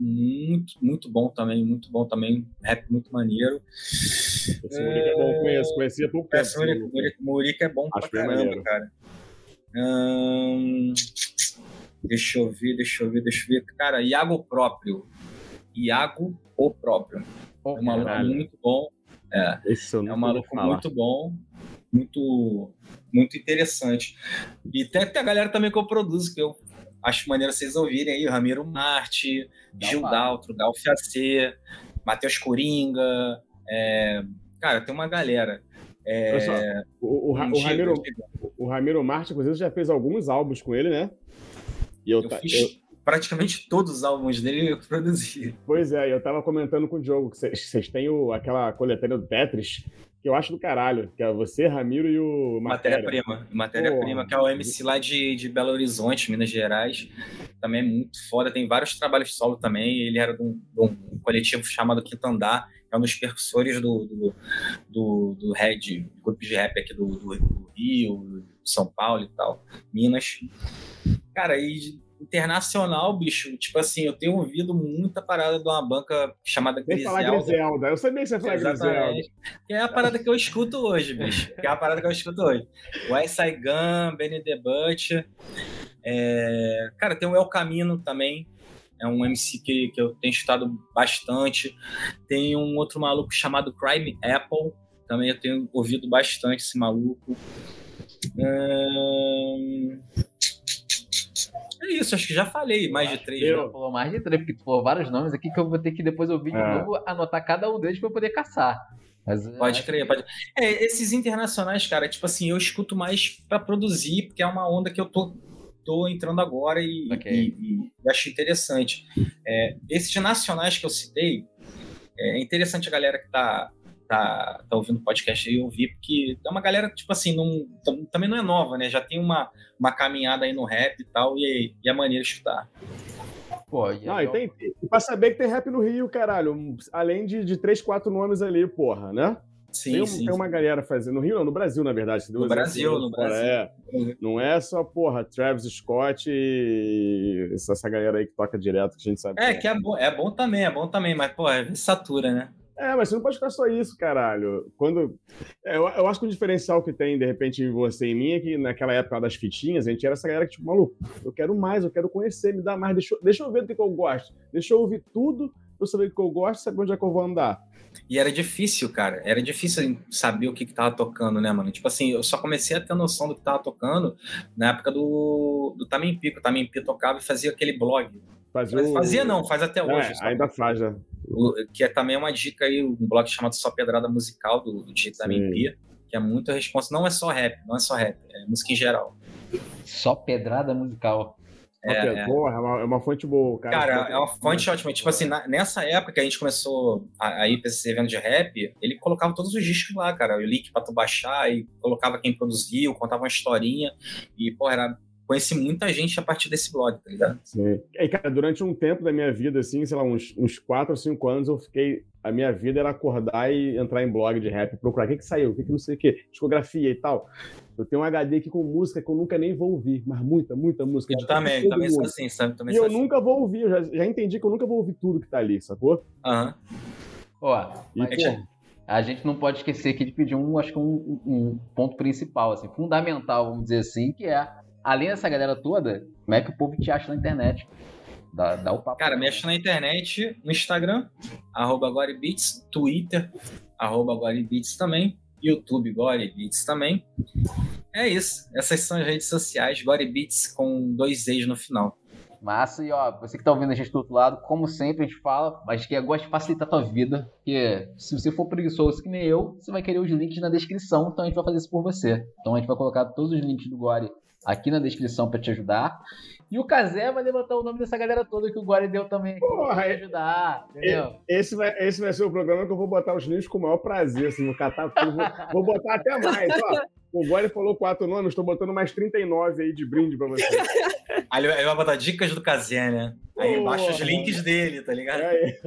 Muito, muito bom também, muito bom também. Rap muito maneiro.
Esse Murica é bom, conheço, conheci há pouco tempo.
Esse Murica, Murica, Murica é bom pra
Acho bem
caramba,
maneiro.
cara. Hum, deixa eu ver, deixa eu ver, deixa eu ver. Cara, Iago próprio. Iago o próprio.
Pô,
É um maluco
Caralho.
muito bom. É. É um maluco muito bom, muito, muito interessante. E tem até a galera também que eu produzo, que eu acho maneiro vocês ouvirem aí, Ramiro Marte,
Dá
Gil Daltro, Galf AC, Matheus Coringa, é, cara, tem uma galera. É,
só, o, o, o Ramiro, o Ramiro Marte, inclusive, já fez alguns álbuns com ele, né? E eu,
Eu fiz
eu-
praticamente todos os álbuns dele eu produzi.
pois é, eu tava comentando com o Diogo que vocês têm o- aquela coletânea do Tetris, que eu acho do caralho, que é você, Ramiro e o Matéria.
Matéria-prima. Matéria-prima, que é o MC lá de, de Belo Horizonte, Minas Gerais. Também é muito foda. Tem vários trabalhos solo também. Ele era de um, de um coletivo chamado Quinto Andar. É um dos percussores do, do, do, do Red, grupo de rap aqui do, do, do Rio, São Paulo e tal, Minas. Cara, e internacional, bicho, tipo assim, eu tenho ouvido muita parada de uma banca chamada
Nem falar
Griselda.
Griselda. Eu sabia que você ia falar Griselda.
Que é a parada que eu escuto hoje, bicho. Que é a parada que eu escuto hoje. West Side Gun, Benny the Butcher. É, Cara, tem o El Camino também. É um MC que, que eu tenho escutado bastante. Tem um outro maluco chamado Crime Apple. Também eu tenho ouvido bastante esse maluco. É isso, acho que já falei mais de três.
Eu-
né?
Já falou mais de três, porque tu falou vários nomes aqui que eu vou ter que depois ouvir de
É.
novo, anotar cada um deles pra eu poder caçar. Mas,
Pode
é,
crer, pode. É, esses internacionais, cara, tipo assim, eu escuto mais pra produzir, porque é uma onda que eu tô, tô entrando agora e,
Ok.
e- e acho interessante. É, esses nacionais que eu citei, é interessante a galera que tá, tá, tá ouvindo o podcast aí ouvir, porque é uma galera, tipo assim, não, tam- também não é nova, né? Já tem uma, uma caminhada aí no rap e tal, e, e é maneiro escutar.
Pô, e
Não, e tem, e pra saber que tem rap no Rio, caralho. Além de, de três, quatro nomes ali, porra, né?
Sim,
tem,
sim.
tem uma galera fazendo. No Rio, não, no Brasil, na verdade.
No
exemplo,
Brasil, no
fora,
Brasil.
É, não é só, porra, Travis Scott e essa, essa galera aí que toca direto, que a gente sabe.
É,
quem
que é bom, é bom também, é bom também, mas, pô, é satura, né?
É, mas você não pode ficar só isso, caralho. Quando. é, Eu, eu acho que o diferencial que tem, de repente, em você e em mim é que naquela época das fitinhas, a gente era essa galera que, tipo, maluco, eu quero mais, eu quero conhecer, me dá mais, deixa, deixa eu ver do que, que eu gosto. Deixa eu ouvir tudo pra eu saber o que eu gosto e saber onde é que eu vou andar.
E era difícil, cara. Era difícil saber o que, que tava tocando, né, mano? Tipo assim, eu só comecei a ter noção do que tava tocando na época do, do Tamimpi, que o Tamimpi tocava e fazia aquele blog.
Fazer o-
Fazia não, faz até
É,
hoje. só-
ainda faz, né?
o- que é também uma dica aí, um blog chamado Só Pedrada Musical, do, do DJ Tamimpi, que é muito responsa. Não é só rap, não é só rap, é música em geral.
Só pedrada musical.
É,
É, é uma, é uma fonte boa, cara.
Cara, é uma fonte ótima. Tipo assim, na- nessa época que a gente começou a, a ir pra esses eventos de rap, ele colocava todos os discos lá, cara. O link pra tu baixar e colocava quem produziu, contava uma historinha. E, pô, era. Conheci muita gente a partir desse blog, tá ligado?
Sim. E, cara, durante um tempo da minha vida, assim, sei lá, uns, uns 4 ou 5 anos, eu fiquei. A minha vida era acordar e entrar em blog de rap, procurar o que, que saiu, o que, que não sei o que, discografia e tal. Eu tenho um HD aqui com música que eu nunca nem vou ouvir, mas muita, muita música.
Eu
de
também, também
mundo.
sou assim, sabe? Também
E
sou
eu
assim.
nunca vou ouvir, eu já, já entendi que eu nunca vou ouvir tudo que tá ali, sacou?
Aham.
Ó,
E,
mas
pô,
a gente não pode esquecer aqui de pedir um, acho que um, um ponto principal, assim, fundamental, vamos dizer assim, que é, além dessa galera toda, como é que o povo te acha na internet? Dá, dá o papo.
Cara, me acha na internet, no Instagram, arroba GoreBeats, Twitter, arroba também, YouTube GoreBeats também. É isso. Essas são as redes sociais, GoreBeats com dois E's no final.
Massa, e ó, você que tá ouvindo a gente do outro lado, como sempre a gente fala, mas que gosta de facilitar a tua vida, porque se você for preguiçoso que nem eu, você vai querer os links na descrição, então a gente vai fazer isso por você. Então a gente vai colocar todos os links do Gore aqui na descrição pra te ajudar. E o Kazé vai levantar o nome dessa galera toda que o Gore deu também aqui
Porra,
pra
é-
ajudar, entendeu?
esse, vai, esse vai ser o programa que eu vou botar os links com o maior prazer, assim, catar tudo, vou, vou botar até mais, ó. O Gore falou quatro nomes, estou botando mais 39 aí de brinde pra você.
Aí ele vai botar dicas do Kazé, né? Aí embaixo os
Porra.
links dele, tá ligado?
É,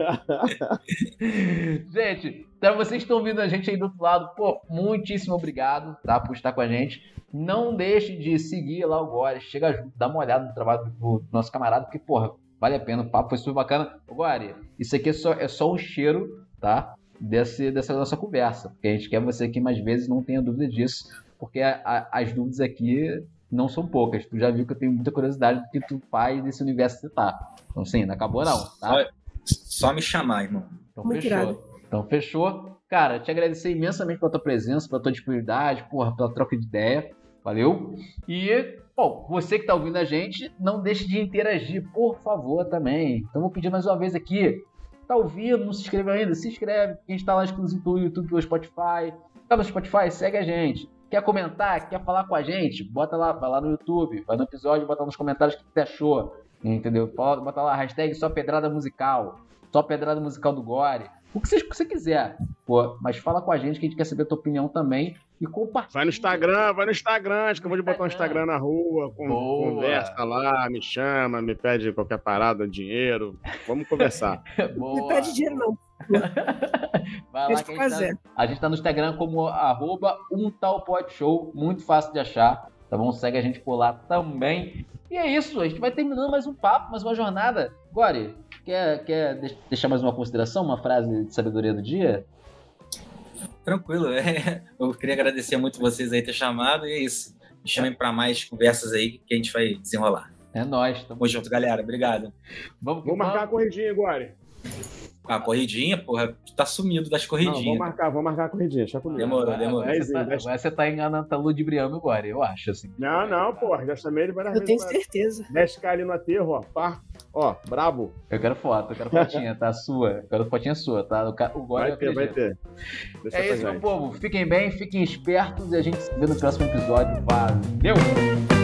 Gente, então vocês que estão ouvindo a gente aí do outro lado, pô, muitíssimo obrigado, tá, por estar com a gente. Não deixe de seguir lá o Gore, chega junto, dá uma olhada no trabalho do, nosso camarada, porque, porra, Vale a pena, o papo foi super bacana. Agora, isso aqui é só, é só o cheiro, tá? Desse, dessa nossa conversa. Porque a gente quer você aqui mais vezes, não tenha dúvida disso. Porque a, a, as dúvidas aqui não são poucas. Tu já viu que eu tenho muita curiosidade do que tu faz nesse universo que você tá. Então, sim, não acabou não, tá?
Só, só me chamar, irmão.
Então,
Muito
fechou. Então, fechou. Cara, te agradecer imensamente pela tua presença, pela tua disponibilidade, porra, pela troca de ideia. Valeu? E, bom, você que tá ouvindo a gente, não deixe de interagir, por favor, também. Então, vou pedir mais uma vez aqui. Tá ouvindo, não se inscreveu ainda? Se inscreve. A gente tá lá exclusivo pelo YouTube, pelo Spotify. Tá no Spotify? Segue a gente. Quer comentar? Quer falar com a gente? Bota lá, vai lá no YouTube, vai no episódio, bota nos comentários o que você achou. Entendeu? Bota lá, hashtag só pedrada musical. Só pedrada musical do Gore. O que você, o que você quiser. Pô, mas fala com a gente que a gente quer saber a tua opinião também. E compartilha.
Vai no Instagram, vai no Instagram. Acho que eu vou de botar um Instagram na rua, com- conversa lá, me chama, me pede qualquer parada, dinheiro. Vamos conversar.
Boa.
Não pede dinheiro, não.
Vai lá que a gente, tá, a gente tá no Instagram como arroba um tal pod show, muito fácil de achar, tá bom? Segue a gente por lá também. E é isso, a gente vai terminando mais um papo, mais uma jornada. Gori, quer, quer de- deixar mais uma consideração, uma frase de sabedoria do dia?
Tranquilo, é. Eu queria agradecer muito vocês aí ter chamado e é isso. Me chamem para mais conversas aí que a gente vai desenrolar.
É nóis. Tamo...
Junto, galera. Obrigado.
Vamos
Vou marcar a
vamos.
corridinha agora.
A corridinha, porra, tu tá sumido das
Não, vou
corridinhas.
marcar, vou marcar a corridinha. Deixa comigo.
Demorou,
Agora-
demorou.
Agora, você tá, agora você tá enganando, tá ludibriando agora, eu acho, assim.
Não, não, porra. Já chamei ele várias
Eu tenho
vezes.
certeza.
10k ali no aterro, ó. Pá. Ó, brabo.
Eu quero foto, eu quero fotinha, tá? Sua. Eu quero fotinha sua, tá? O, o Gori
Vai
eu
ter, vai ter. Deixa
É isso, meu povo. Fiquem bem, fiquem espertos e a gente se vê no próximo episódio. Valeu!